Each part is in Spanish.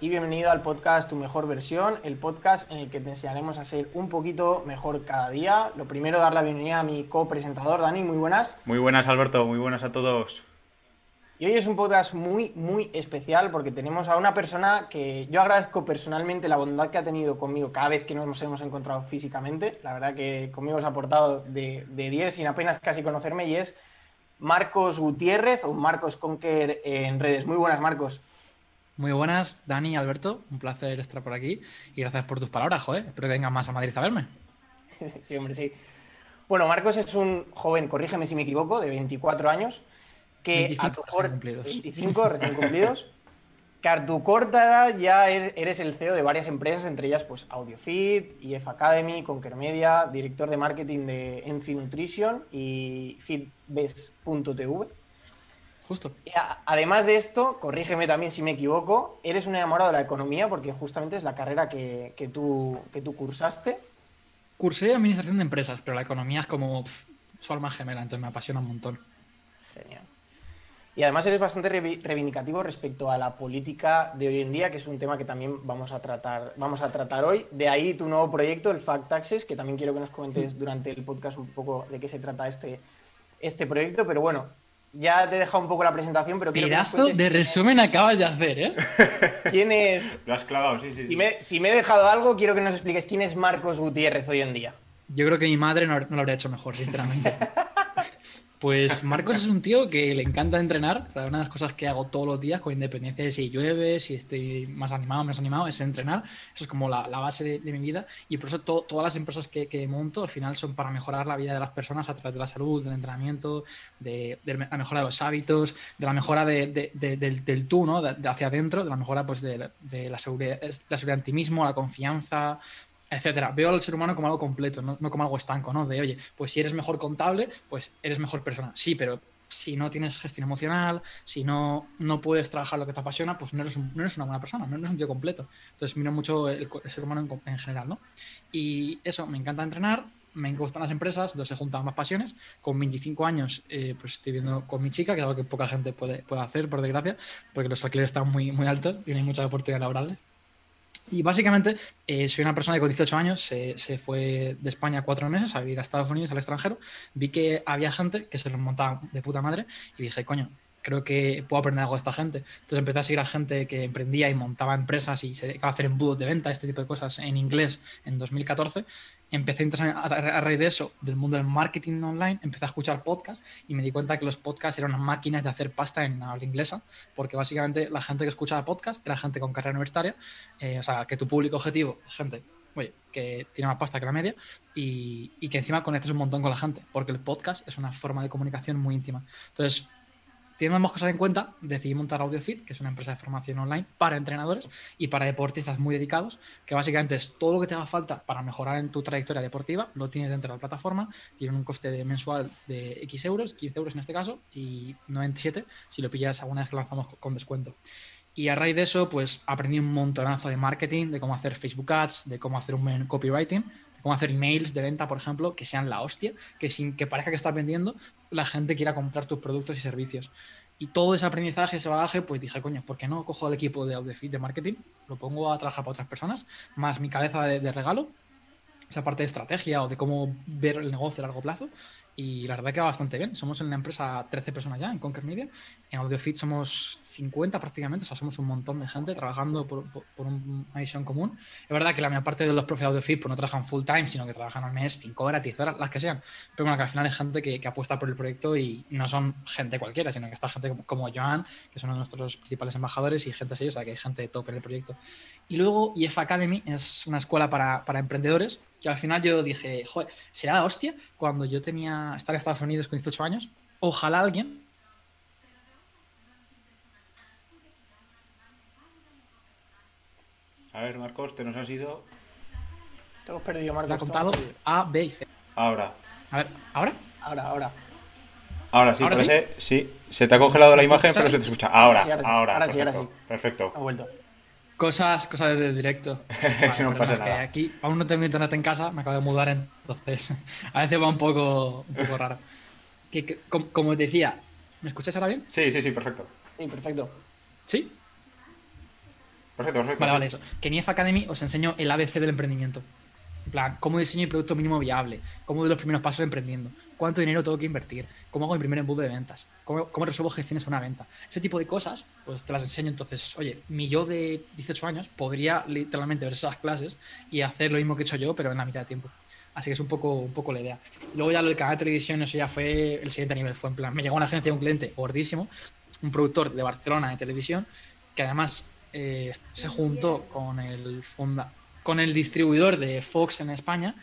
y bienvenido al podcast Tu Mejor Versión, el podcast en el que te enseñaremos a ser un poquito mejor cada día. Lo primero, dar la bienvenida a mi copresentador, Dani, muy buenas. Muy buenas, Alberto, muy buenas a todos. Y hoy es un podcast muy, muy especial porque tenemos a una persona que yo agradezco personalmente la bondad que ha tenido conmigo cada vez que nos hemos encontrado físicamente. La verdad que conmigo se ha portado de, de 10 sin apenas casi conocerme y es Marcos Gutiérrez o Marcos Conquer en redes. Muy buenas, Marcos. Muy buenas, Dani y Alberto. Un placer estar por aquí y gracias por tus palabras, joder. Espero que vengas más a Madrid a verme. sí, hombre, sí. Bueno, Marcos es un joven, corrígeme si me equivoco, de 24 años, que 25 a tu recién cumplidos. 25 recién cumplidos, que a tu corta edad ya er- eres el CEO de varias empresas, entre ellas pues AudioFit, IF Academy, Conquer Media, director de marketing de Enfi Nutrition y Fitbest.tv. Justo. Y a- Además de esto, corrígeme también si me equivoco, eres un enamorado de la economía porque justamente es la carrera que, que tú, que tú cursaste. Cursé administración de empresas, pero la economía es como pf, su alma gemela, entonces me apasiona un montón. Genial. Y además eres bastante reivindicativo respecto a la política de hoy en día, que es un tema que también vamos a tratar, vamos a tratar hoy. De ahí tu nuevo proyecto, el Fact Taxes, que también quiero que nos comentes durante el podcast un poco de qué se trata este, este proyecto. Pero bueno, ya te he dejado un poco la presentación, pero quiero que nos Pedazo cuentes de es- resumen acabas de hacer, ¿eh? quién es. Lo has clavado, sí, sí. sí. Si me, si me he dejado algo, quiero que nos expliques quién es Marcos Gutiérrez hoy en día. Yo creo que mi madre no, no lo habría hecho mejor, sinceramente. Pues Marcos es un tío que le encanta entrenar. Una de las cosas que hago todos los días, con independencia de si llueve, si estoy más animado o menos animado, es entrenar. Eso es como la, base de, mi vida. Y por eso to- todas las empresas que, monto al final son para mejorar la vida de las personas a través de la salud, del entrenamiento, de, de la mejora de los hábitos, de la mejora de- de- de- del, del tú, ¿no? Hacia adentro, de la mejora pues, de la, seguridad, la seguridad en ti mismo, la confianza, etcétera. Veo al ser humano como algo completo, no, como algo estanco, ¿no? De, oye, pues si eres mejor contable, pues eres mejor persona. Sí, pero si no tienes gestión emocional, si no, no puedes trabajar lo que te apasiona, pues no eres, no eres una buena persona, no eres un tío completo. Entonces miro mucho el, ser humano en, en general, ¿no? Y eso, me encanta entrenar, me gustan las empresas, entonces se juntan más pasiones. Con 25 años, eh, pues estoy viviendo con mi chica, que es algo que poca gente puede, puede hacer, por desgracia, porque los alquileres están muy, muy altos y no hay muchas oportunidades. Y básicamente eh, soy una persona que con 18 años se, se fue de España cuatro meses a vivir a Estados Unidos, al extranjero. Vi que había gente que se los montaba de puta madre y dije, coño, creo que puedo aprender algo de esta gente. Entonces empecé a seguir a gente que emprendía y montaba empresas y se dedicaba a hacer embudos de venta, este tipo de cosas en inglés en 2014. Empecé a interesarme a, raíz de eso, del mundo del marketing online, empecé a escuchar podcasts y me di cuenta que los podcasts eran unas máquinas de hacer pasta en habla inglesa, porque básicamente la gente que escuchaba podcast era gente con carrera universitaria eh, o sea, que tu público objetivo gente, oye, que tiene más pasta que la media y, y que encima conectes un montón con la gente, porque el podcast es una forma de comunicación muy íntima. Entonces, teniendo más cosas en cuenta, decidí montar AudioFit, que es una empresa de formación online para entrenadores y para deportistas muy dedicados, que básicamente es todo lo que te haga falta para mejorar en tu trayectoria deportiva, lo tienes dentro de la plataforma, tiene un coste mensual de X euros, 15 euros en este caso, y 97 si lo pillas alguna vez que lanzamos con descuento. Y a raíz de eso, pues aprendí un montonazo de marketing, de cómo hacer Facebook Ads, de cómo hacer un copywriting, cómo hacer emails de venta, por ejemplo, que sean la hostia, que sin que parezca que estás vendiendo, la gente quiera comprar tus productos y servicios. Y todo ese aprendizaje, ese bagaje, pues dije, coño, ¿por qué no cojo el equipo de AudioFit de marketing? Lo pongo a trabajar para otras personas, más mi cabeza de, de regalo, esa parte de estrategia o de cómo ver el negocio a largo plazo. Y la verdad que va bastante bien. Somos en la empresa 13 personas ya, en Conquer Media. En AudioFit somos 50 prácticamente, o sea, somos un montón de gente trabajando por, por- por una visión común. Es verdad que la mayor parte de los profes de AudioFit pues, no trabajan full time, sino que trabajan al mes 5 horas, 10 horas, las que sean. Pero bueno, que al final hay gente que, que apuesta por el proyecto y no son gente cualquiera, sino que está gente como, como Joan, que son uno de nuestros principales embajadores, y gente así, o sea, que hay gente de top en el proyecto. Y luego IF Academy es una escuela para, para emprendedores que al final yo dije, joder, será la hostia cuando yo tenía, estar en Estados Unidos con 18 años, ojalá alguien A ver, Marcos, te nos has ido. Te hemos perdido, Marcos. ha contado. A, B y C. Ahora. A ver, ¿ahora? Ahora, ahora. Ahora sí, ¿Ahora parece. Sí? Se te ha congelado la imagen, pero se te escucha. Ahora, ahora sí. ahora. Ahora sí, ahora perfecto, sí. Perfecto. Ha vuelto. Cosas, cosas del directo. No pasa que aquí aún no tengo internet en casa, me acabo de mudar, entonces a veces va un poco, un poco raro. Que, que- com- como te decía, ¿me escucháis ahora bien? Sí, sí, sí, perfecto. Sí, perfecto. ¿Sí? Perfecto, perfecto. Vale, vale, eso. Que en IF Academy os enseño el ABC del emprendimiento. En plan, cómo diseño mi producto mínimo viable, cómo doy los primeros pasos emprendiendo, cuánto dinero tengo que invertir, cómo hago mi primer embudo de ventas, cómo, resuelvo gestiones una venta. Ese tipo de cosas, pues te las enseño. Entonces, oye, mi yo de 18 años podría literalmente ver esas clases y hacer lo mismo que he hecho yo, pero en la mitad de tiempo. Así que es un poco, un poco la idea. Luego ya lo del canal de televisión, eso ya fue el siguiente nivel. Fue en plan, me llegó una agencia de un cliente gordísimo, un productor de Barcelona de televisión, que además eh, se juntó con el funda con el distribuidor de Fox en España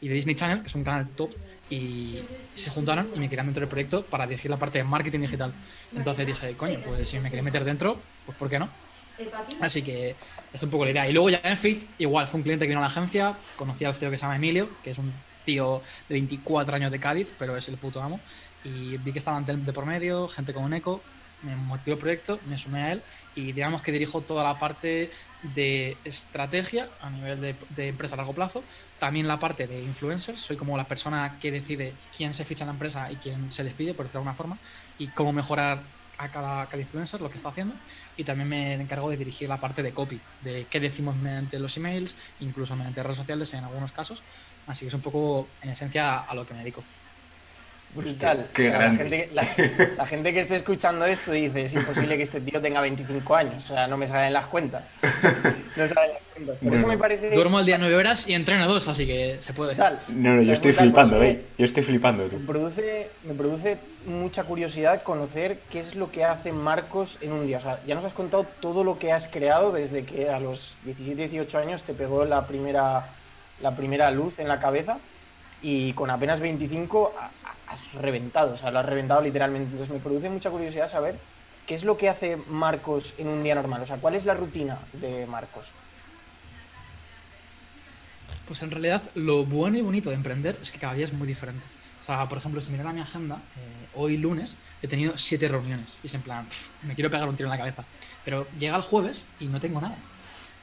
y de Disney Channel, que es un canal top, y se juntaron y me querían dentro del proyecto para dirigir la parte de marketing digital. Entonces dije, coño, pues si me quería meter dentro, pues ¿por qué no? Así que es un poco la idea. Y luego ya en Fit, igual, fue un cliente que vino a la agencia, conocí al CEO que se llama Emilio, que es un tío de 24 años de Cádiz, pero es el puto amo. Y vi que estaban de por medio, gente con un eco, me motivó el proyecto, me sumé a él y digamos que dirijo toda la parte de estrategia a nivel de, empresa a largo plazo, también la parte de influencers, soy como la persona que decide quién se ficha en la empresa y quién se despide, por decirlo de alguna forma, y cómo mejorar a cada, cada influencer lo que está haciendo. Y también me encargo de dirigir la parte de copy, de qué decimos mediante los emails, incluso mediante redes sociales en algunos casos, así que es un poco en esencia a lo que me dedico. Brutal. la, gente, que esté escuchando esto dice, es imposible que este tío tenga 25 años. O sea, no me salen las cuentas. No salen las cuentas. Por eso me parece... Duermo al día 9 horas y entreno dos, así que se puede. No, no, yo estoy flipando, ¿eh? Yo estoy flipando. Tú. Me, produce, me produce mucha curiosidad conocer qué es lo que hace Marcos en un día. O sea, ya nos has contado todo lo que has creado desde que a los 17, 18 años te pegó la primera, la primera luz en la cabeza y con apenas 25 has reventado, o sea, lo has reventado literalmente. Entonces me produce mucha curiosidad saber qué es lo que hace Marcos en un día normal, o sea, cuál es la rutina de Marcos. Pues en realidad lo bueno y bonito de emprender es que cada día es muy diferente. O sea, por ejemplo, si miras mi agenda, eh, hoy lunes he tenido siete reuniones y es en plan, me quiero pegar un tiro en la cabeza. Pero llega el jueves y no tengo nada.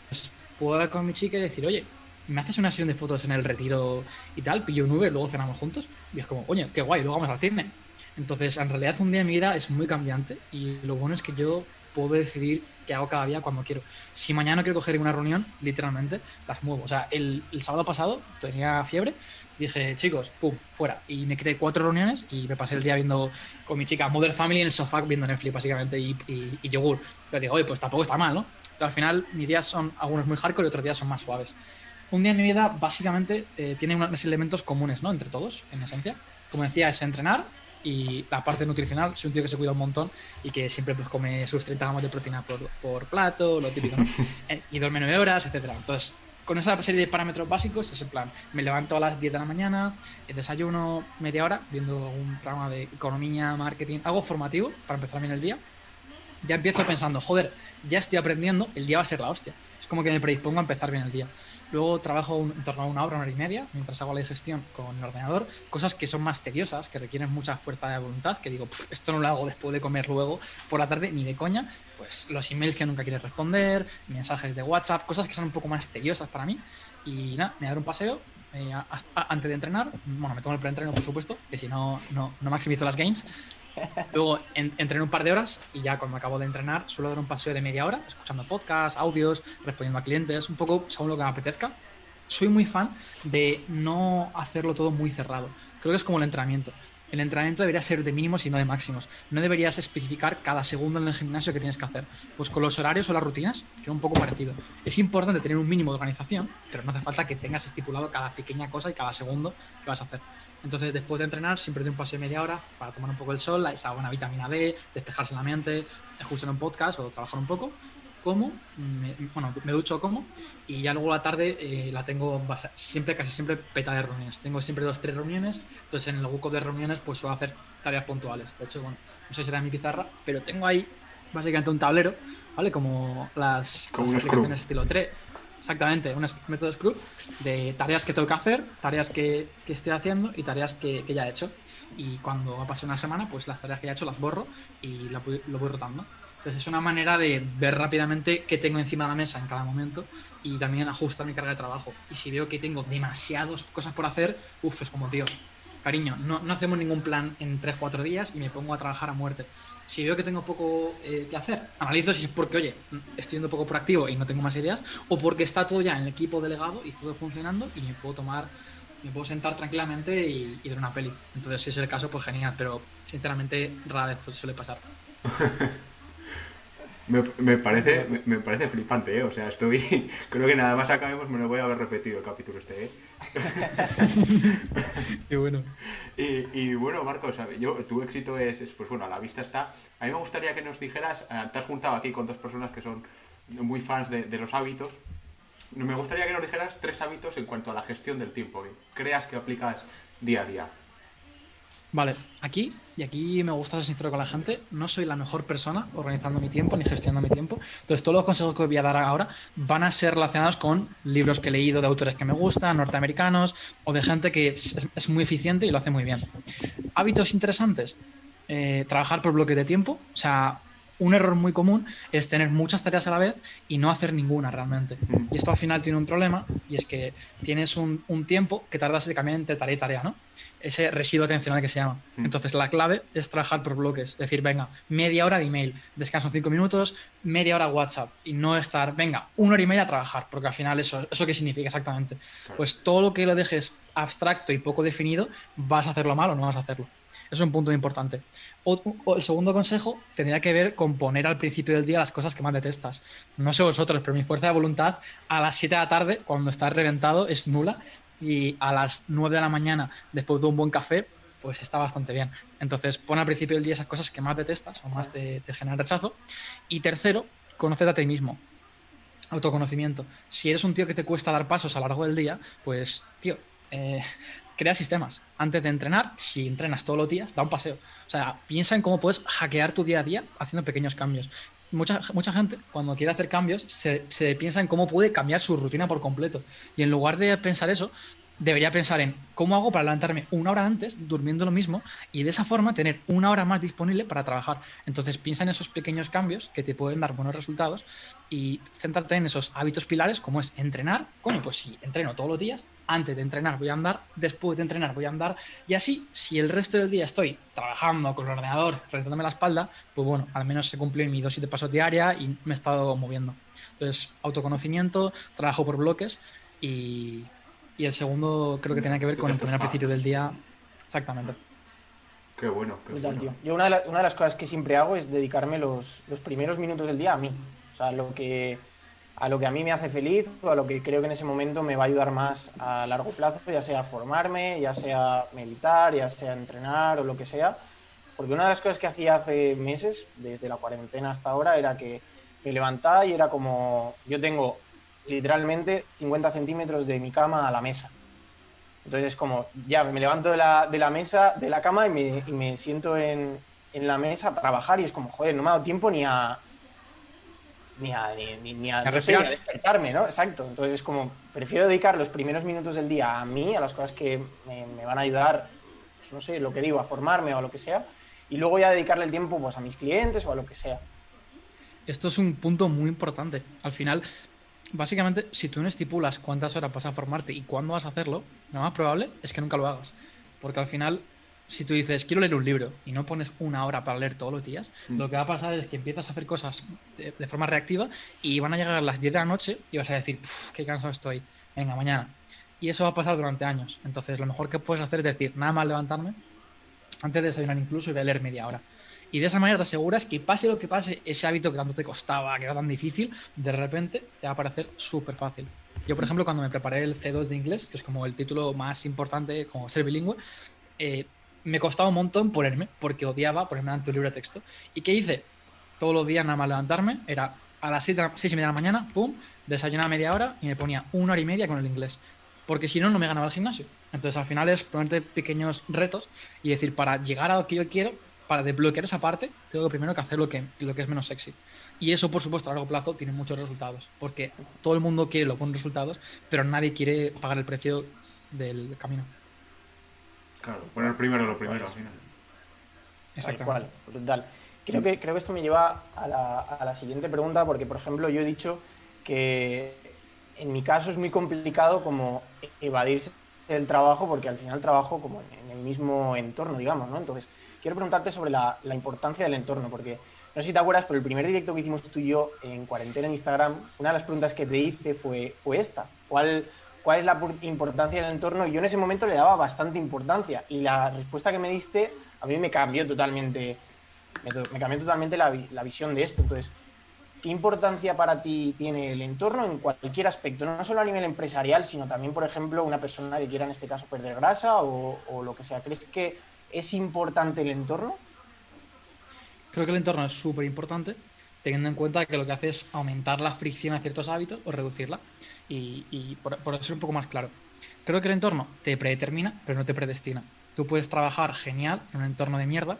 Entonces, puedo hablar con mi chica y decir, oye, ¿me haces una sesión de fotos en el retiro y tal? Pillo un Uber, luego cenamos juntos. Y es como, coño, qué guay, luego vamos al cine. Entonces, en realidad, un día de mi vida es muy cambiante y lo bueno es que yo puedo decidir qué hago cada día cuando quiero. Si mañana quiero coger una reunión, literalmente, las muevo. O sea, el, sábado pasado tenía fiebre, dije, chicos, pum, fuera. Y me creé cuatro reuniones y me pasé el día viendo con mi chica Mother Family en el sofá viendo Netflix, básicamente, y, y, yogur. Entonces digo, oye, pues tampoco está mal, ¿no? Entonces, al final, mis días son algunos muy hardcore y otros días son más suaves un día en mi vida básicamente eh, tiene unos elementos comunes, ¿no? Entre todos, en esencia. Como decía, es entrenar y la parte nutricional. Soy un tío que se cuida un montón y que siempre pues, come sus 30 gramos de proteína por, plato, lo típico, ¿no? Eh, y duerme 9 horas, etcétera. Entonces, con esa serie de parámetros básicos es el plan. Me levanto a las 10 de la mañana, desayuno media hora viendo un programa de economía, marketing, algo formativo para empezar bien el día. Ya empiezo pensando, joder, ya estoy aprendiendo, el día va a ser la hostia. Es como que me predispongo a empezar bien el día. Luego trabajo en torno a una hora, una hora y media, mientras hago la digestión con el ordenador. Cosas que son más tediosas, que requieren mucha fuerza de voluntad, que digo, esto no lo hago después de comer luego por la tarde, ni de coña. Pues los emails que nunca quieres responder, mensajes de WhatsApp, cosas que son un poco más tediosas para mí. Y nada, me dar un paseo eh, antes de entrenar. Bueno, me tomo el preentreno, por supuesto, que si no, no, no maximizo las gains. Luego entreno un par de horas y ya cuando acabo de entrenar suelo dar un paseo de media hora, escuchando podcasts, audios, respondiendo a clientes, un poco según lo que me apetezca. Soy muy fan de no hacerlo todo muy cerrado. Creo que es como el entrenamiento. El entrenamiento debería ser de mínimos y no de máximos. No deberías especificar cada segundo en el gimnasio que tienes que hacer. Pues con los horarios o las rutinas queda un poco parecido. Es importante tener un mínimo de organización, pero no hace falta que tengas estipulado cada pequeña cosa y cada segundo que vas a hacer. Entonces, después de entrenar, siempre doy un paseo de media hora para tomar un poco el sol, esa buena vitamina D, despejarse la mente, escuchar un podcast o trabajar un poco. Como, me, bueno, me ducho como y ya luego la tarde eh, la tengo siempre, casi siempre peta de reuniones. Tengo siempre dos, tres reuniones, entonces en el hueco de reuniones pues suelo hacer tareas puntuales. De hecho, bueno, no sé si será mi pizarra, pero tengo ahí básicamente un tablero, ¿vale? Como las, como las aplicaciones estilo 3, Exactamente, un método Scrum de tareas que tengo que hacer, tareas que, que estoy haciendo y tareas que, que, ya he hecho. Y cuando ha pasado una semana, pues las tareas que ya he hecho las borro y lo voy rotando. Entonces es una manera de ver rápidamente qué tengo encima de la mesa en cada momento y también ajustar mi carga de trabajo. Y si veo que tengo demasiadas cosas por hacer, uff, es como, tío, cariño, no, no hacemos ningún plan en 3-4 días y me pongo a trabajar a muerte. Si veo que tengo poco eh, que hacer, analizo si es porque, oye, estoy yendo poco proactivo y no tengo más ideas, o porque está todo ya en el equipo delegado y está todo funcionando y me puedo tomar, me puedo sentar tranquilamente y, ver una peli. Entonces, si es el caso, pues genial, pero sinceramente rara vez pues, suele pasar. Me, me parece, me, me parece flipante, ¿eh? O sea, estoy. Creo que nada más acabemos me lo voy a haber repetido el capítulo este, ¿eh? Qué bueno. Y, y bueno, Marcos, yo, tu éxito es, es, pues bueno, a la vista está. A mí me gustaría que nos dijeras, eh, te has juntado aquí con dos personas que son muy fans de, de los hábitos. Me gustaría que nos dijeras tres hábitos en cuanto a la gestión del tiempo, que creas que aplicas día a día. Vale, aquí, y aquí me gusta ser sincero con la gente, no soy la mejor persona organizando mi tiempo ni gestionando mi tiempo. Entonces, todos los consejos que voy a dar ahora van a ser relacionados con libros que he leído de autores que me gustan, norteamericanos, o de gente que es, muy eficiente y lo hace muy bien. Hábitos interesantes, eh, trabajar por bloque de tiempo, o sea, un error muy común es tener muchas tareas a la vez y no hacer ninguna realmente. Y esto al final tiene un problema y es que tienes un, un tiempo que tardas de cambiar entre tarea y tarea, ¿no? Ese residuo atencional que se llama. Entonces la clave es trabajar por bloques, es decir, venga, media hora de email, descanso cinco minutos, media hora WhatsApp y no estar, venga, una hora y media a trabajar, porque al final eso, ¿eso qué significa exactamente? Pues todo lo que lo dejes abstracto y poco definido, vas a hacerlo mal o no vas a hacerlo. Es un punto importante. El segundo consejo tendría que ver con poner al principio del día las cosas que más detestas. No sé vosotros, pero mi fuerza de voluntad a las 7 de la tarde, cuando estás reventado, es nula. Y a las 9 de la mañana, después de un buen café, pues está bastante bien. Entonces, pon al principio del día esas cosas que más detestas o más te, te generan rechazo. Y tercero, conócete a ti mismo. Autoconocimiento. Si eres un tío que te cuesta dar pasos a lo largo del día, pues, tío, eh, crea sistemas. Antes de entrenar, si entrenas todos los días, da un paseo. O sea, piensa en cómo puedes hackear tu día a día haciendo pequeños cambios. Mucha, mucha gente, cuando quiere hacer cambios, se, se piensa en cómo puede cambiar su rutina por completo. Y en lugar de pensar eso, debería pensar en cómo hago para levantarme una hora antes, durmiendo lo mismo, y de esa forma tener una hora más disponible para trabajar. Entonces piensa en esos pequeños cambios que te pueden dar buenos resultados y céntrate en esos hábitos pilares como es entrenar. Coño, pues si entreno todos los días, antes de entrenar voy a andar, después de entrenar voy a andar, y así, si el resto del día estoy trabajando con el ordenador, reventándome la espalda, pues bueno, al menos se cumplió mi dosis de pasos diaria y me he estado moviendo. Entonces, autoconocimiento, trabajo por bloques y y el segundo creo que tiene que ver con poner al principio del día. Exactamente. Qué bueno, qué Brutal, bueno. tío. Yo una de, la- una de las cosas que siempre hago es dedicarme los, los primeros minutos del día a mí. O sea, lo que, a lo que a mí me hace feliz o a lo que creo que en ese momento me va a ayudar más a largo plazo, ya sea formarme, ya sea meditar, ya sea entrenar o lo que sea. Porque una de las cosas que hacía hace meses, desde la cuarentena hasta ahora, era que me levantaba y era como, yo tengo literalmente 50 centímetros de mi cama a la mesa. Entonces es como, ya me levanto de la, de la mesa, de la cama y me, y me siento en, en la mesa a trabajar y es como, joder, no me ha dado tiempo ni a ni a, ni, ni- ni a, no sé, despertarme, ¿no? Exacto. Entonces es como, prefiero dedicar los primeros minutos del día a mí, a las cosas que me, me van a ayudar, pues, no sé, lo que digo, a formarme o a lo que sea, y luego ya dedicarle el tiempo pues a mis clientes o a lo que sea. Esto es un punto muy importante. Al final, básicamente, si tú no estipulas cuántas horas vas a formarte y cuándo vas a hacerlo, lo más probable es que nunca lo hagas. Porque al final, si tú dices, quiero leer un libro y no pones una hora para leer todos los días, Mm. lo que va a pasar es que empiezas a hacer cosas de, de forma reactiva y van a llegar las 10 de la noche y vas a decir, "Puf, qué cansado estoy, venga, mañana. Y eso va a pasar durante años. Entonces, lo mejor que puedes hacer es decir, nada más levantarme, antes de desayunar incluso, y voy a leer media hora. Y de esa manera te aseguras que pase lo que pase, ese hábito que tanto te costaba, que era tan difícil, de repente te va a parecer súper fácil. Yo, por ejemplo, cuando me preparé el C2 de inglés, que es como el título más importante, como ser bilingüe, eh, me costaba un montón ponerme, porque odiaba ponerme ante un libro de texto. ¿Y qué hice? Todos los días nada más levantarme, era a las 6 y media de la mañana, pum, desayunaba media hora y me ponía una hora y media con el inglés. Porque si no, no me ganaba el gimnasio. Entonces, al final es ponerte pequeños retos y decir, para llegar a lo que yo quiero, para desbloquear esa parte, tengo primero que hacer lo que, lo que es menos sexy. Y eso, por supuesto, a largo plazo tiene muchos resultados. Porque todo el mundo quiere los buenos resultados, pero nadie quiere pagar el precio del camino. Claro, poner primero lo primero al final. Exactamente. brutal. Creo que, creo que esto me lleva a la, a la siguiente pregunta, porque, por ejemplo, yo he dicho que en mi caso es muy complicado como evadirse del trabajo, porque al final trabajo, como en, en mismo entorno, digamos, ¿no? Entonces, quiero preguntarte sobre la, la, importancia del entorno, porque no sé si te acuerdas, pero el primer directo que hicimos tú y yo en cuarentena en Instagram, una de las preguntas que te hice fue, fue esta. ¿Cuál, ¿Cuál es la importancia del entorno? Y yo en ese momento le daba bastante importancia y la respuesta que me diste a mí me cambió totalmente, me, me cambió totalmente la, la visión de esto. Entonces, ¿Qué importancia para ti tiene el entorno en cualquier aspecto? No solo a nivel empresarial, sino también, por ejemplo, una persona que quiera en este caso perder grasa o, o lo que sea. ¿Crees que es importante el entorno? Creo que el entorno es súper importante, teniendo en cuenta que lo que hace es aumentar la fricción a ciertos hábitos o reducirla. Y, por, por ser un poco más claro, creo que el entorno te predetermina, pero no te predestina. Tú puedes trabajar genial en un entorno de mierda,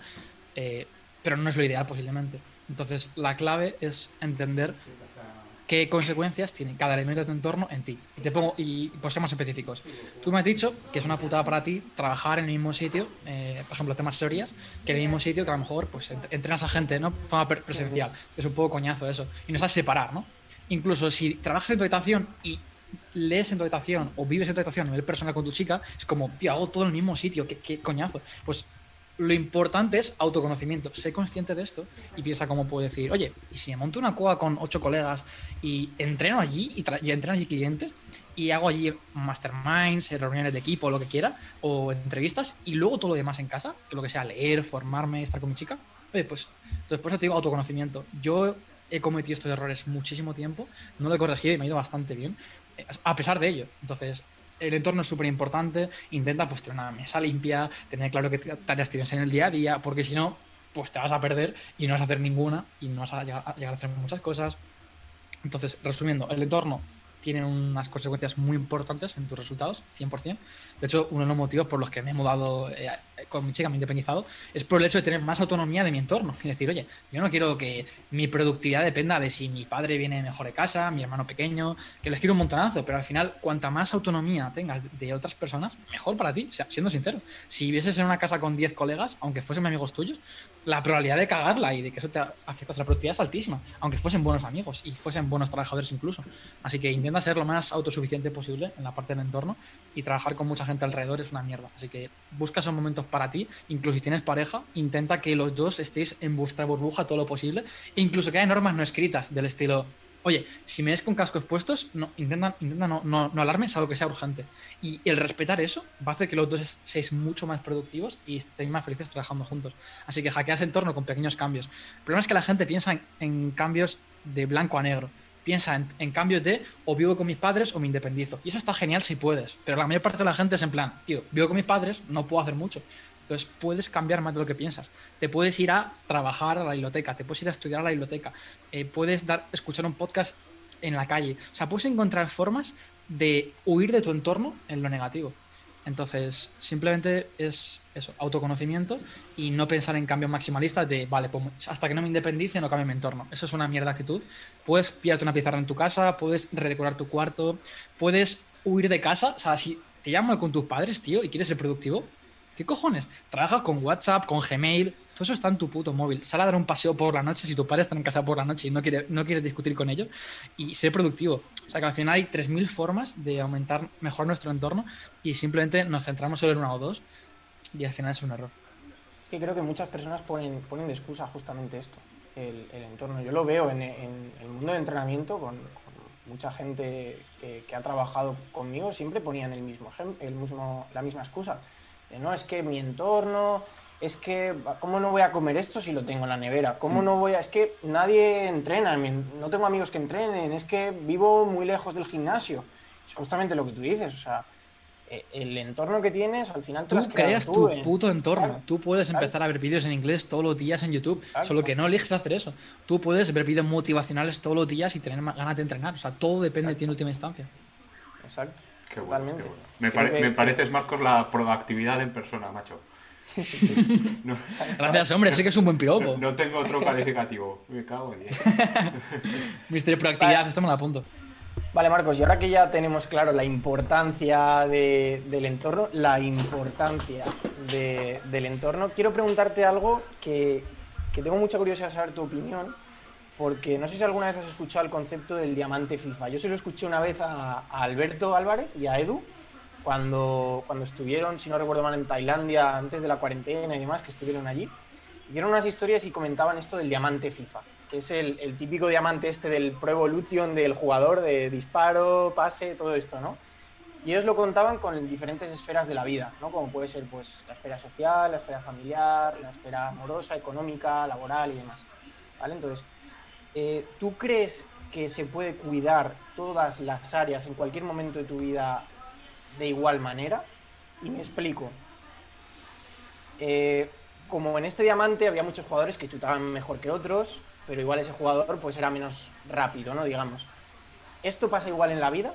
eh, pero no es lo ideal posiblemente. Entonces, la clave es entender qué consecuencias tiene cada elemento de tu entorno en ti. Y te pongo, y por ser más específicos. Tú me has dicho que es una putada para ti trabajar en el mismo sitio, eh, por ejemplo, temas teorías, que en el mismo sitio que a lo mejor pues entrenas a gente, ¿no? De forma presencial. Es un poco coñazo eso. Y no sabes separar, ¿no? Incluso si trabajas en tu habitación y lees en tu habitación o vives en tu habitación a nivel personal con tu chica, es como, tío, hago todo en el mismo sitio, qué, qué coñazo. Pues lo importante es autoconocimiento. Sé consciente de esto y piensa cómo puedo decir, oye, ¿y si me monto una coa con ocho colegas y entreno allí y, y entreno allí clientes y hago allí masterminds, reuniones de equipo, lo que quiera, o entrevistas y luego todo lo demás en casa, que lo que sea, leer, formarme, estar con mi chica? Oye, pues, entonces autoconocimiento. Yo he cometido estos errores muchísimo tiempo, no lo he corregido y me ha ido bastante bien, a pesar de ello. Entonces, el entorno es súper importante. Intenta pues tener una mesa limpia, tener claro qué tareas tienes en el día a día, porque si no, pues te vas a perder y no vas a hacer ninguna y no vas a llegar a, hacer muchas cosas. Entonces, resumiendo, el entorno tiene unas consecuencias muy importantes en tus resultados, 100%. De hecho, uno de los motivos por los que me he mudado eh, con mi chica, me he independizado, es por el hecho de tener más autonomía de mi entorno. Y decir, oye, yo no quiero que mi productividad dependa de si mi padre viene mejor de casa, mi hermano pequeño, que les quiero un montonazo, pero al final, cuanta más autonomía tengas de otras personas, mejor para ti, o sea, siendo sincero. Si vivieses en una casa con 10 colegas, aunque fuesen amigos tuyos, la probabilidad de cagarla y de que eso te afecte a la productividad es altísima, aunque fuesen buenos amigos y fuesen buenos trabajadores incluso. Así que intenta ser lo más autosuficiente posible en la parte del entorno y trabajar con mucha gente alrededor es una mierda. Así que busca esos momentos para ti, incluso si tienes pareja, intenta que los dos estéis en vuestra burbuja todo lo posible, e incluso que haya normas no escritas del estilo, oye, si me ves con cascos puestos, no, intenta, intenta no, no, no alarmes algo que sea urgente. Y el respetar eso va a hacer que los dos seáis mucho más productivos y estéis más felices trabajando juntos. Así que hackeas el entorno con pequeños cambios. El problema es que la gente piensa en, en cambios de blanco a negro. Piensa en, en, cambios de o vivo con mis padres o me independizo. Y eso está genial si puedes. Pero la mayor parte de la gente es en plan, tío, vivo con mis padres, no puedo hacer mucho. Entonces puedes cambiar más de lo que piensas. Te puedes ir a trabajar a la biblioteca, te puedes ir a estudiar a la biblioteca, eh, puedes dar, escuchar un podcast en la calle. O sea, puedes encontrar formas de huir de tu entorno en lo negativo. Entonces, simplemente es eso, autoconocimiento y no pensar en cambios maximalistas de, vale, pues hasta que no me independice no cambie mi entorno. Eso es una mierda actitud. Puedes pillarte una pizarra en tu casa, puedes redecorar tu cuarto, puedes huir de casa. O sea, si te llaman con tus padres, tío, y quieres ser productivo, ¿Qué cojones? Trabajas con WhatsApp, con Gmail, todo eso está en tu puto móvil. Sal a dar un paseo por la noche si tu padre está en casa por la noche y no, quiere, no quieres discutir con ellos y ser productivo. O sea que al final hay 3.000 formas de aumentar mejor nuestro entorno y simplemente nos centramos solo en una o dos y al final es un error. Es que creo que muchas personas ponen, ponen de excusa justamente esto, el, el entorno. Yo lo veo en, en, el mundo de entrenamiento con, con mucha gente que, que, ha trabajado conmigo, siempre ponían el mismo, el mismo, la misma excusa no, es que mi entorno, es que, ¿cómo no voy a comer esto si lo tengo en la nevera? ¿Cómo sí. no voy a.? Es que nadie entrena, no tengo amigos que entrenen, es que vivo muy lejos del gimnasio. Es justamente lo que tú dices, o sea, e, el entorno que tienes, al final tú creas tú, tu en... puto entorno. Claro. Tú puedes empezar claro. a ver vídeos en inglés todos los días en YouTube, claro. solo que no eliges hacer eso. Tú puedes ver vídeos motivacionales todos los días y tener más ganas de entrenar. O sea, todo depende de ti en última instancia. Exacto. Qué bueno, Totalmente. Qué bueno. Me, pare que... me, pareces, Marcos, la proactividad en persona, macho. No. Gracias, hombre, sé que es un buen piropo. No, no tengo otro calificativo. Me cago en 10. Mister Proactividad, vale. esto me la apunto. Vale, Marcos, y ahora que ya tenemos claro la importancia de, del entorno, la importancia de, del entorno, quiero preguntarte algo que, que tengo mucha curiosidad de saber tu opinión porque no sé si alguna vez has escuchado el concepto del diamante FIFA. Yo se lo escuché una vez a, a Alberto Álvarez y a Edu, cuando, cuando estuvieron, si no recuerdo mal, en Tailandia, antes de la cuarentena y demás, que estuvieron allí, dieron unas historias y comentaban esto del diamante FIFA, que es el, el típico diamante este del Pro Evolution del jugador, de disparo, pase, todo esto, ¿no? Y ellos lo contaban con diferentes esferas de la vida, ¿no? Como puede ser pues, la esfera social, la esfera familiar, la esfera amorosa, económica, laboral y demás. ¿Vale? Entonces, eh, ¿tú crees que se puede cuidar todas las áreas en cualquier momento de tu vida de igual manera? Y me explico. Eh, como en este diamante había muchos jugadores que chutaban mejor que otros, pero igual ese jugador pues era menos rápido, ¿no? Digamos. ¿Esto pasa igual en la vida?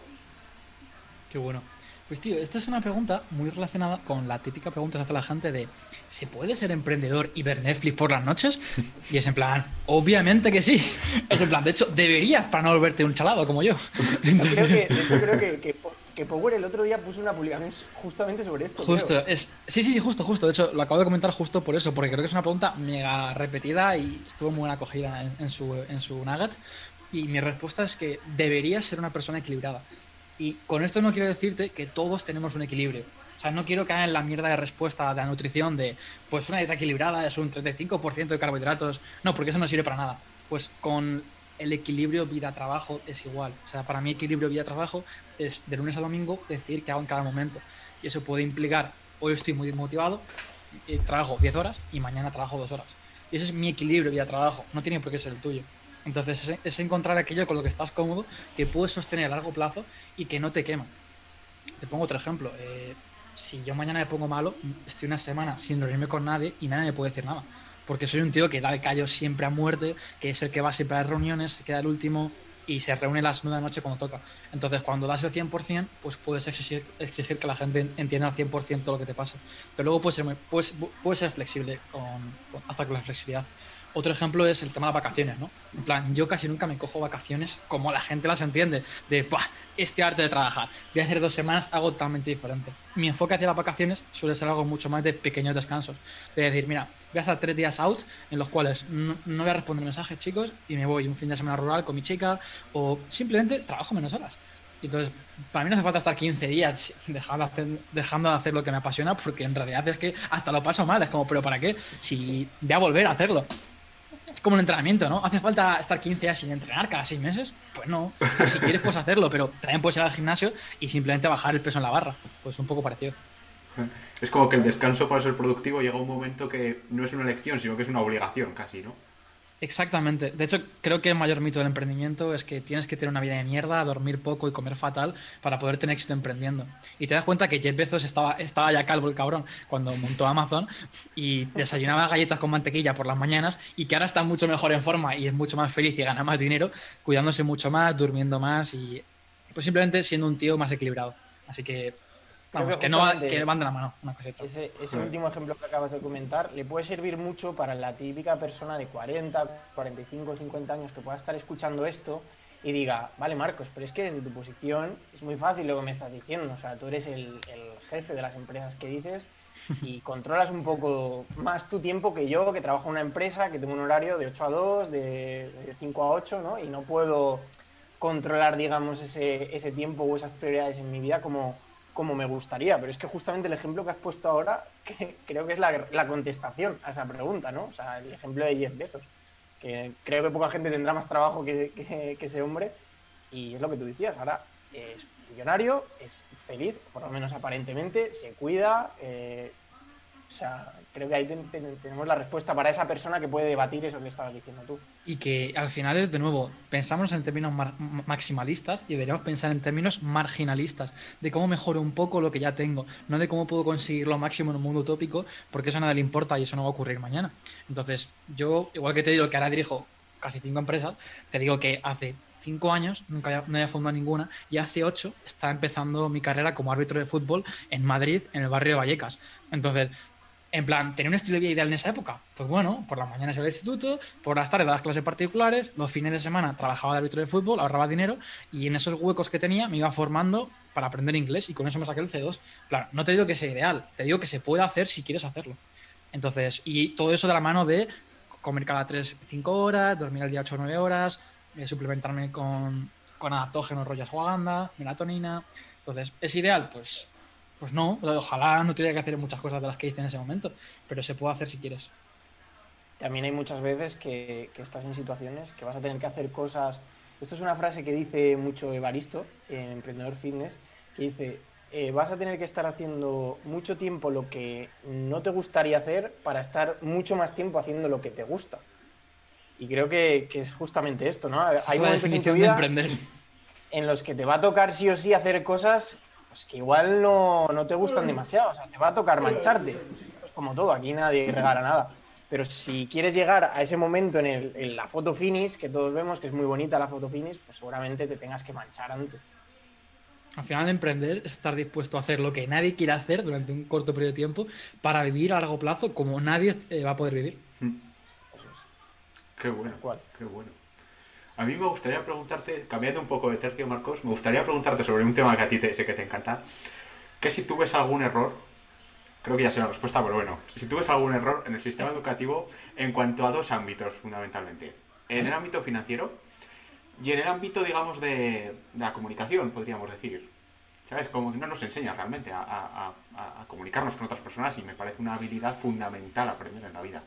Qué bueno. Pues tío, esta es una pregunta muy relacionada con la típica pregunta que hace la gente de ¿se puede ser emprendedor y ver Netflix por las noches? Y es en plan, obviamente que sí. Es en plan, de hecho, deberías para no volverte un chalado como yo. Entonces... Creo que, de hecho, creo que, que, que, Power el otro día puso una publicación justamente sobre esto. Justo, es. Sí, sí, justo, justo. De hecho, lo acabo de comentar justo por eso, porque creo que es una pregunta mega repetida y estuvo muy buena acogida en, en su, en su nugget. Y mi respuesta es que deberías ser una persona equilibrada. Y con esto no quiero decirte que todos tenemos un equilibrio. O sea, no quiero caer en la mierda de respuesta de la nutrición de, pues una dieta equilibrada es un 35% de carbohidratos. No, porque eso no sirve para nada. Pues con el equilibrio vida-trabajo es igual. O sea, para mí equilibrio vida-trabajo es de lunes a domingo decidir qué hago en cada momento. Y eso puede implicar, hoy estoy muy motivado, y trabajo 10 horas y mañana trabajo 2 horas. Y ese es mi equilibrio vida-trabajo. No tiene por qué ser el tuyo. Entonces es, es, encontrar aquello con lo que estás cómodo, que puedes sostener a largo plazo y que no te quema. Te pongo otro ejemplo. Eh, si yo mañana me pongo malo, estoy una semana sin reunirme con nadie y nadie me puede decir nada. Porque soy un tío que da el callo siempre a muerte, que es el que va siempre a las reuniones, se queda el último y se reúne a las 9 de la noche cuando toca. Entonces, cuando das el 100%, pues puedes exigir, que la gente entienda al 100% todo lo que te pasa. Pero luego puedes ser, puedes, puedes ser flexible con, hasta con la flexibilidad. Otro ejemplo es el tema de las vacaciones, ¿no? En plan, yo casi nunca me cojo vacaciones como la gente las entiende, de, ¡buah! Este arte de trabajar. Voy a hacer dos semanas algo totalmente diferente. Mi enfoque hacia las vacaciones suele ser algo mucho más de pequeños descansos. De decir, mira, voy a estar tres días out en los cuales no, no voy a responder mensajes, chicos, y me voy un fin de semana rural con mi chica, o simplemente trabajo menos horas. Entonces, para mí no hace falta estar 15 días dejando de, hacer, dejando de hacer lo que me apasiona, porque en realidad es que hasta lo paso mal. Es como, ¿pero para qué? Si voy a volver a hacerlo es como un entrenamiento, ¿no? ¿Hace falta estar 15 días sin entrenar cada 6 meses? Pues no. Si quieres, puedes hacerlo, pero también puedes ir al gimnasio y simplemente bajar el peso en la barra. Pues un poco parecido. Es como que el descanso para ser productivo llega a un momento que no es una elección, sino que es una obligación casi, ¿no? Exactamente. De hecho, creo que el mayor mito del emprendimiento es que tienes que tener una vida de mierda, dormir poco y comer fatal para poder tener éxito emprendiendo. Y te das cuenta que Jeff Bezos estaba, estaba ya calvo el cabrón cuando montó Amazon y desayunaba galletas con mantequilla por las mañanas y que ahora está mucho mejor en forma y es mucho más feliz y gana más dinero, cuidándose mucho más, durmiendo más y pues simplemente siendo un tío más equilibrado. Así que Vamos, que, que, no va, que van de la mano una cosa Ese, ese último ejemplo que acabas de comentar le puede servir mucho para la típica persona de 40, 45, 50 años que pueda estar escuchando esto y diga, vale Marcos, pero es que desde tu posición es muy fácil lo que me estás diciendo, o sea, tú eres el, el jefe de las empresas que dices y controlas un poco más tu tiempo que yo, que trabajo en una empresa, que tengo un horario de 8 a 2, de, de 5 a 8, ¿no? Y no puedo controlar, digamos, ese, ese tiempo o esas prioridades en mi vida como como me gustaría, pero es que justamente el ejemplo que has puesto ahora que creo que es la, la, contestación a esa pregunta, ¿no? O sea, el ejemplo de Jeff Bezos, que creo que poca gente tendrá más trabajo que, que, que ese hombre y es lo que tú decías, ahora es millonario, es feliz, por lo menos aparentemente, se cuida, eh, o sea, creo que ahí ten, ten, tenemos la respuesta para esa persona que puede debatir eso que estabas diciendo tú. Y que al final es, de nuevo, pensamos en términos maximalistas y deberíamos pensar en términos marginalistas, de cómo mejoro un poco lo que ya tengo, no de cómo puedo conseguir lo máximo en un mundo utópico, porque eso a nadie le importa y eso no va a ocurrir mañana. Entonces, yo, igual que te digo que ahora dirijo casi cinco empresas, te digo que hace cinco años, nunca había, no había fundado ninguna, y hace ocho está empezando mi carrera como árbitro de fútbol en Madrid, en el barrio de Vallecas. Entonces, en plan, ¿tenía un estilo de vida ideal en esa época? Pues bueno, por las mañanas iba al instituto, por las tardes daba clases particulares, los fines de semana trabajaba de árbitro de fútbol, ahorraba dinero y en esos huecos que tenía me iba formando para aprender inglés y con eso me saqué el C2. Claro, no te digo que sea ideal, te digo que se puede hacer si quieres hacerlo. Entonces, y todo eso de la mano de comer cada 3-5 horas, dormir al día 8 o 9 horas, eh, suplementarme con, con adaptógenos, rollo ashwagandha, melatonina. Entonces, ¿es ideal? Pues Pues no, ojalá no tuviera que hacer muchas cosas de las que hice en ese momento, pero se puede hacer si quieres. También hay muchas veces que, que estás en situaciones que vas a tener que hacer cosas. Esto es una frase que dice mucho Evaristo, en Emprendedor Fitness, que dice, eh, vas a tener que estar haciendo mucho tiempo lo que no te gustaría hacer para estar mucho más tiempo haciendo lo que te gusta. Y creo que, que es justamente esto, ¿no? Esa Hay es la momentos en definición de emprender. en los que te va a tocar sí o sí hacer cosas pues, que igual no, no te gustan demasiado. O sea, te va a tocar mancharte. Es como todo, aquí nadie regala nada. Pero si quieres llegar a ese momento en, el- en la foto finish, que todos vemos que es muy bonita la foto finish, pues seguramente te tengas que manchar antes. Al final, emprender es estar dispuesto a hacer lo que nadie quiere hacer durante un corto periodo de tiempo para vivir a largo plazo como nadie eh, va a poder vivir. Qué bueno, qué bueno. A mí me gustaría preguntarte, cambiando un poco de tercio, Marcos, me gustaría preguntarte sobre un tema que a ti te, sé que te encanta, que si tú ves algún error, creo que ya sé la respuesta, pero bueno, si tú ves algún error en el sistema educativo en cuanto a dos ámbitos, fundamentalmente. En el ámbito financiero y en el ámbito, digamos, de, de la comunicación, podríamos decir. ¿Sabes? Como que no nos enseña realmente a, a- a- a comunicarnos con otras personas y me parece una habilidad fundamental aprender en la vida.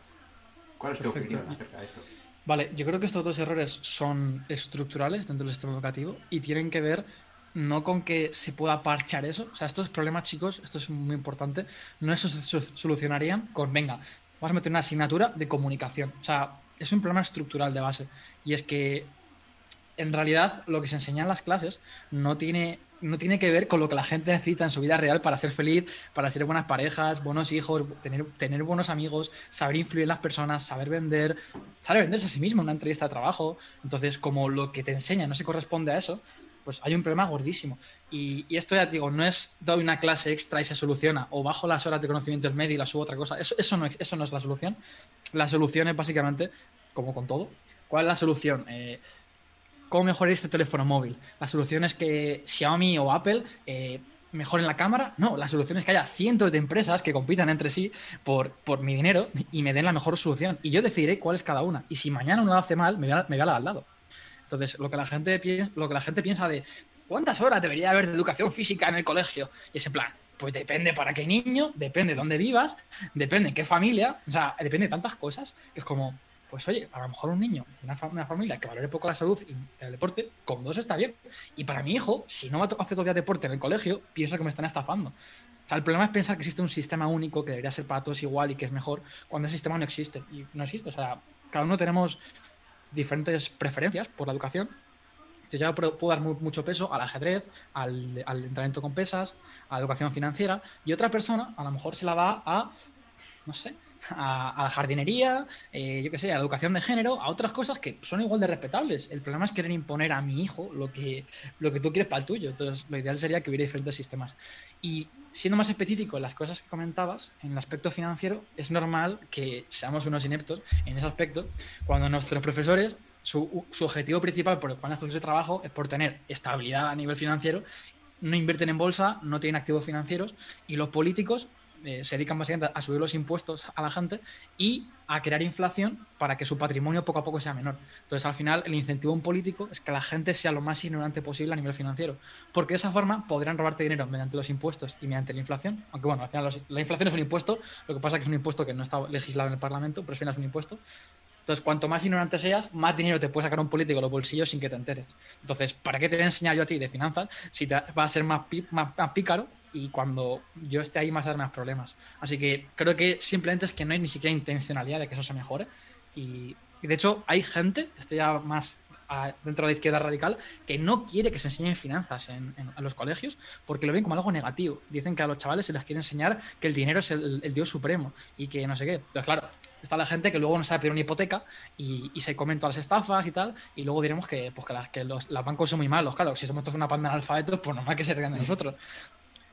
¿Cuál es tu Perfecto. opinión acerca de esto? Vale, yo creo que estos dos errores son estructurales dentro del sistema educativo y tienen que ver no con que se pueda parchar eso. O sea, estos problemas, chicos, esto es muy importante, no se so- solucionarían con, venga, vamos a meter una asignatura de comunicación. O sea, es un problema estructural de base. Y es que en realidad lo que se enseña en las clases no tiene, no tiene que ver con lo que la gente necesita en su vida real para ser feliz, para ser buenas parejas, buenos hijos, tener, tener buenos amigos, saber influir en las personas, saber vender, saber venderse a sí mismo en una entrevista de trabajo. Entonces, como lo que te enseña no se corresponde a eso, pues hay un problema gordísimo. Y, y esto ya te digo, no es doy una clase extra y se soluciona, o bajo las horas de conocimiento del medio y la subo otra cosa. Eso, eso, no, es- eso no es la solución. La solución es básicamente, como con todo, ¿cuál es la solución? Eh, ¿Cómo mejorar este teléfono móvil? La solución es que Xiaomi o Apple eh, mejoren la cámara. No, la solución es que haya cientos de empresas que compitan entre sí por, por mi dinero y me den la mejor solución. Y yo decidiré cuál es cada una. Y si mañana uno lo hace mal, me voy a, me la al lado. Entonces, lo que la gente piensa, lo que la gente piensa de ¿cuántas horas debería haber de educación física en el colegio? Y ese plan, pues depende para qué niño, depende de dónde vivas, depende en qué familia, o sea, depende de tantas cosas que es como, pues oye, a lo mejor un niño de una, una familia que valore poco la salud y el deporte, con dos está bien. Y para mi hijo, si no va a hacer todo el día deporte en el colegio, pienso que me están estafando. O sea, el problema es pensar que existe un sistema único que debería ser para todos igual y que es mejor, cuando ese sistema no existe. Y no existe. O sea, cada uno tenemos diferentes preferencias por la educación. Yo ya puedo dar mu- mucho peso al ajedrez, al, al entrenamiento con pesas, a la educación financiera, y otra persona a lo mejor se la da a, no sé, a, la jardinería, eh, yo qué sé, a la educación de género, a otras cosas que son igual de respetables. El problema es querer imponer a mi hijo lo que, lo que tú quieres para el tuyo. Entonces, lo ideal sería que hubiera diferentes sistemas. Y siendo más específico en las cosas que comentabas, en el aspecto financiero, es normal que seamos unos ineptos en ese aspecto, cuando nuestros profesores, su, su objetivo principal por el cual hacen ese trabajo es por tener estabilidad a nivel financiero, no invierten en bolsa, no tienen activos financieros, y los políticos eh, se dedican básicamente a subir los impuestos a la gente y a crear inflación para que su patrimonio poco a poco sea menor. Entonces, al final, el incentivo de un político es que la gente sea lo más ignorante posible a nivel financiero, porque de esa forma podrán robarte dinero mediante los impuestos y mediante la inflación. Aunque bueno, al final los- la inflación es un impuesto, lo que pasa es que es un impuesto que no está legislado en el Parlamento, pero al final es un impuesto. Entonces, cuanto más ignorante seas, más dinero te puede sacar un político de los bolsillos sin que te enteres. Entonces, ¿para qué te voy a enseñar yo a ti de finanzas si te va a ser más, más, más pícaro y cuando yo esté ahí más a dar más problemas? Así que creo que simplemente es que no hay ni siquiera intencionalidad de que eso se mejore. Y, y de hecho, hay gente, esto ya más a- dentro de la izquierda radical, que no quiere que se enseñen finanzas en, en- en los colegios porque lo ven como algo negativo. Dicen que a los chavales se les quiere enseñar que el dinero es el, el dios supremo y que no sé qué. Pero claro, está la gente que luego no sabe pedir una hipoteca y, y se comen todas las estafas y tal, y luego diremos que, pues, que, las, que los, los bancos son muy malos. Claro, si somos todos una panda de analfabetos, pues normal que se rían de nosotros.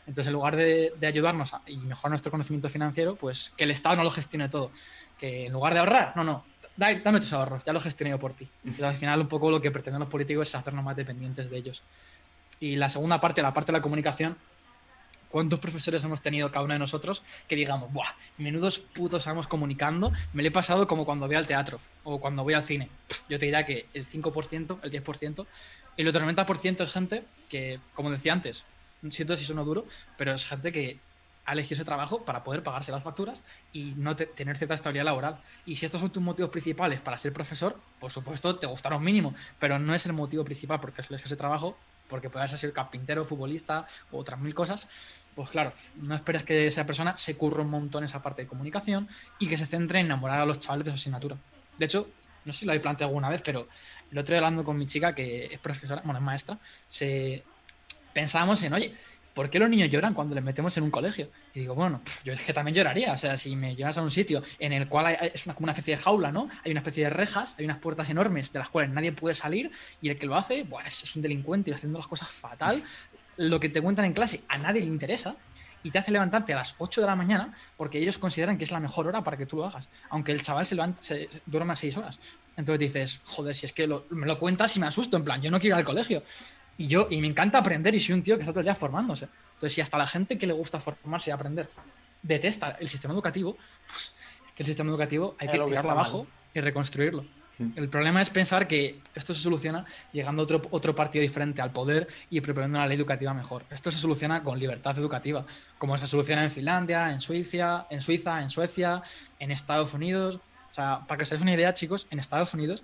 Entonces, en lugar de, ayudarnos a- y mejorar nuestro conocimiento financiero, pues que el Estado no lo gestione todo. Que en lugar de ahorrar, no, no, da- dame tus ahorros, ya lo gestiono yo por ti. Entonces, al final, un poco lo que pretenden los políticos es hacernos más dependientes de ellos. Y la segunda parte, la parte de la comunicación, ¿cuántos profesores hemos tenido cada uno de nosotros que digamos, ¡buah! Menudos putos estamos comunicando, me lo he pasado como cuando voy al teatro o cuando voy al cine. Yo te diría que el 5%, el 10%, y el otro 90% es gente que, como decía antes, siento si suena duro, pero es gente que ha elegido ese trabajo para poder pagarse las facturas y no tener cierta estabilidad laboral. Y si estos son tus motivos principales para ser profesor, por supuesto te gustará un mínimo, pero no es el motivo principal porque has elegido ese trabajo, porque puedas ser carpintero, futbolista u otras mil cosas, pues claro, no esperes que esa persona se curra un montón esa parte de comunicación y que se centre en enamorar a los chavales de su asignatura. De hecho, no sé si lo habéis planteado alguna vez, pero el otro día hablando con mi chica, que es profesora, bueno, es maestra, se pensábamos en, oye, ¿por qué los niños lloran cuando les metemos en un colegio? Y digo, bueno, yo es que también lloraría. O sea, si me llevas a un sitio en el cual es una, como una especie de jaula, ¿no? Hay una especie de rejas, hay unas puertas enormes de las cuales nadie puede salir y el que lo hace, bueno, es, un delincuente y haciendo las cosas fatal. Lo que te cuentan en clase a nadie le interesa y te hace levantarte a las 8 de la mañana porque ellos consideran que es la mejor hora para que tú lo hagas, aunque el chaval se, levante, se duerma 6 horas. Entonces dices, joder, si es que me lo cuentas y me asusto, en plan, yo no quiero ir al colegio. Y yo, y me encanta aprender y soy un tío que está todo el día formándose. Entonces, si hasta la gente que le gusta formarse y aprender detesta el sistema educativo, pues que el sistema educativo hay que tirarlo abajo y reconstruirlo. El problema es pensar que esto se soluciona llegando a otro, otro partido diferente al poder y preparando una ley educativa mejor. Esto se soluciona con libertad educativa, como se soluciona en Finlandia, en Suiza, en Suiza, en Suecia, en Estados Unidos. O sea, para que os hagáis una idea, chicos, en Estados Unidos,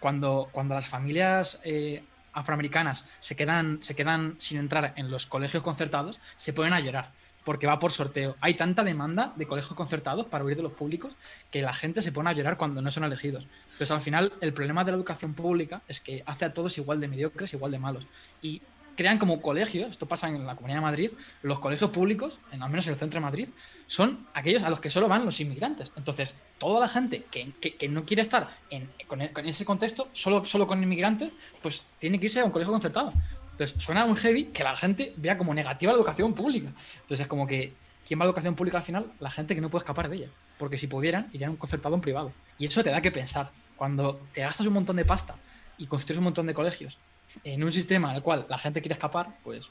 cuando, cuando las familias eh, afroamericanas se quedan, se quedan sin entrar en los colegios concertados, se ponen a llorar porque va por sorteo. Hay tanta demanda de colegios concertados para huir de los públicos que la gente se pone a llorar cuando no son elegidos. Entonces, al final, el problema de la educación pública es que hace a todos igual de mediocres, igual de malos. Y crean como colegios, esto pasa en la Comunidad de Madrid, los colegios públicos, en, al menos en el centro de Madrid, son aquellos a los que solo van los inmigrantes. Entonces, toda la gente que, no quiere estar en, con, ese contexto, solo, solo con inmigrantes, pues tiene que irse a un colegio concertado. Entonces, suena muy heavy que la gente vea como negativa la educación pública. Entonces, es como que, ¿quién va a la educación pública al final? La gente que no puede escapar de ella. Porque si pudieran, irían a un concertado en privado. Y eso te da que pensar. Cuando te gastas un montón de pasta y construyes un montón de colegios en un sistema en el cual la gente quiere escapar, pues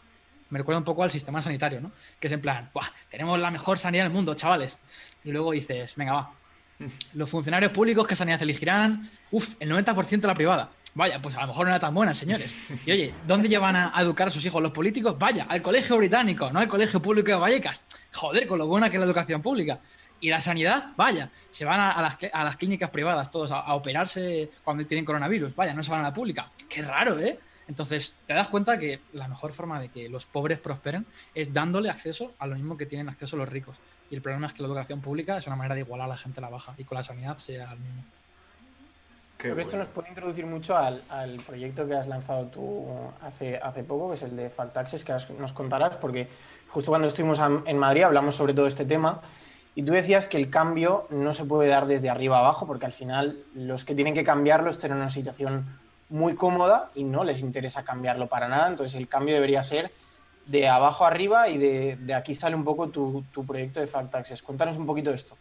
me recuerda un poco al sistema sanitario, ¿no? Que es en plan, ¡buah! Tenemos la mejor sanidad del mundo, chavales. Y luego dices, venga, va. Los funcionarios públicos, ¿qué sanidad elegirán? Uf, el 90% de la privada. Vaya, pues a lo mejor no era tan buena, señores. Y oye, ¿dónde llevan a, educar a sus hijos los políticos? Vaya, al colegio británico, no al colegio público de Vallecas. Joder, con lo buena que es la educación pública. Y la sanidad, vaya, se van a, las, clínicas privadas todos a, operarse cuando tienen coronavirus. Vaya, no se van a la pública. Qué raro, ¿eh? Entonces, te das cuenta que la mejor forma de que los pobres prosperen es dándole acceso a lo mismo que tienen acceso los ricos. Y el problema es que la educación pública es una manera de igualar a la gente a la baja y con la sanidad sea el mismo. Creo que esto nos puede introducir mucho al, proyecto que has lanzado tú hace, hace poco, que es el de Factaxes, que nos contarás, porque justo cuando estuvimos en Madrid hablamos sobre todo este tema y tú decías que el cambio no se puede dar desde arriba abajo, porque al final los que tienen que cambiarlo están en una situación muy cómoda y no les interesa cambiarlo para nada. Entonces el cambio debería ser de abajo arriba y de, aquí sale un poco tu, tu proyecto de Factaxis. Cuéntanos un poquito esto.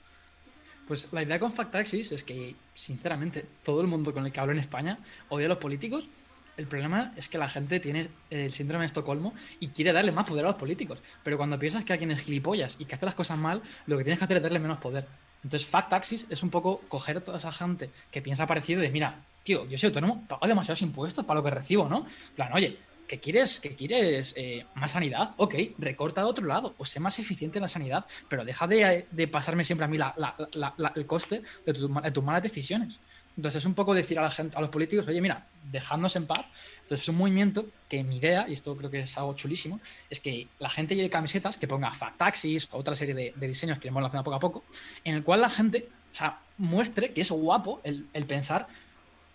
Pues la idea con Factaxis es que, sinceramente, todo el mundo con el que hablo en España odia a los políticos el problema es que la gente tiene el síndrome de Estocolmo y quiere darle más poder a los políticos. Pero cuando piensas que alguien es gilipollas y que hace las cosas mal, lo que tienes que hacer es darle menos poder. Entonces, Fact Taxis es un poco coger a toda esa gente que piensa parecido de, mira, tío, yo soy autónomo, pago demasiados impuestos para lo que recibo, ¿no? Plan, oye, ¿qué quieres? ¿Qué quieres? Eh, ¿Más sanidad? Ok, recorta de otro lado, o sé más eficiente en la sanidad, pero deja de, pasarme siempre a mí el coste de, de tus malas decisiones. Entonces es un poco decir a la gente, a los políticos, oye, mira, dejadnos en paz. Entonces es un movimiento que mi idea, y esto creo que es algo chulísimo, es que la gente lleve camisetas que ponga Fact Taxis o otra serie de, diseños que iremos lanzando poco a poco, en el cual la gente sea, muestre que es guapo el, pensar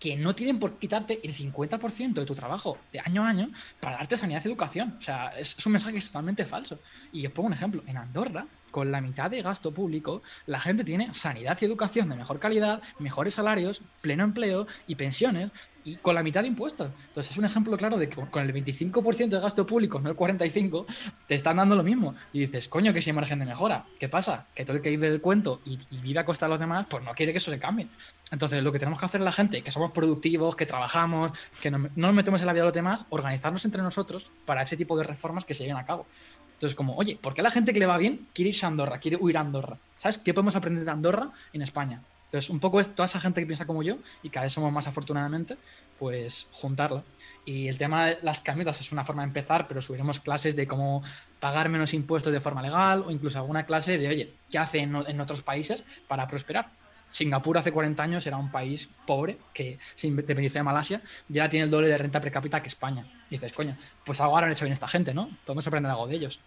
que no tienen por quitarte el 50% de tu trabajo de año a año para darte sanidad y educación. O sea, es, un mensaje que es totalmente falso. Y os pongo un ejemplo. En Andorra, con la mitad de gasto público, la gente tiene sanidad y educación de mejor calidad, mejores salarios, pleno empleo y pensiones, y con la mitad de impuestos. Entonces es un ejemplo claro de que con el 25% de gasto público, no el 45%, te están dando lo mismo. Y dices, coño, que si hay margen de mejora. ¿Qué pasa? Que todo el que vive del cuento y, vive a costa de los demás, pues no quiere que eso se cambie. Entonces lo que tenemos que hacer la gente, que somos productivos, que trabajamos, que no, no nos metemos en la vida de los demás, organizarnos entre nosotros para ese tipo de reformas que se lleven a cabo. Entonces, como, oye, ¿por qué la gente que le va bien quiere irse a Andorra, quiere huir a Andorra? ¿Sabes? ¿Qué podemos aprender de Andorra en España? Entonces, un poco es toda esa gente que piensa como yo, y cada vez somos más afortunadamente, pues juntarla. Y el tema de las camisetas es una forma de empezar, pero subiremos clases de cómo pagar menos impuestos de forma legal o incluso alguna clase de, oye, ¿qué hacen en, en otros países para prosperar? Singapur hace 40 años era un país pobre que se independizó de Malasia ya tiene el doble de renta per cápita que España. Y dices, coño, pues algo han hecho bien esta gente, ¿no? Podemos aprender algo de ellos.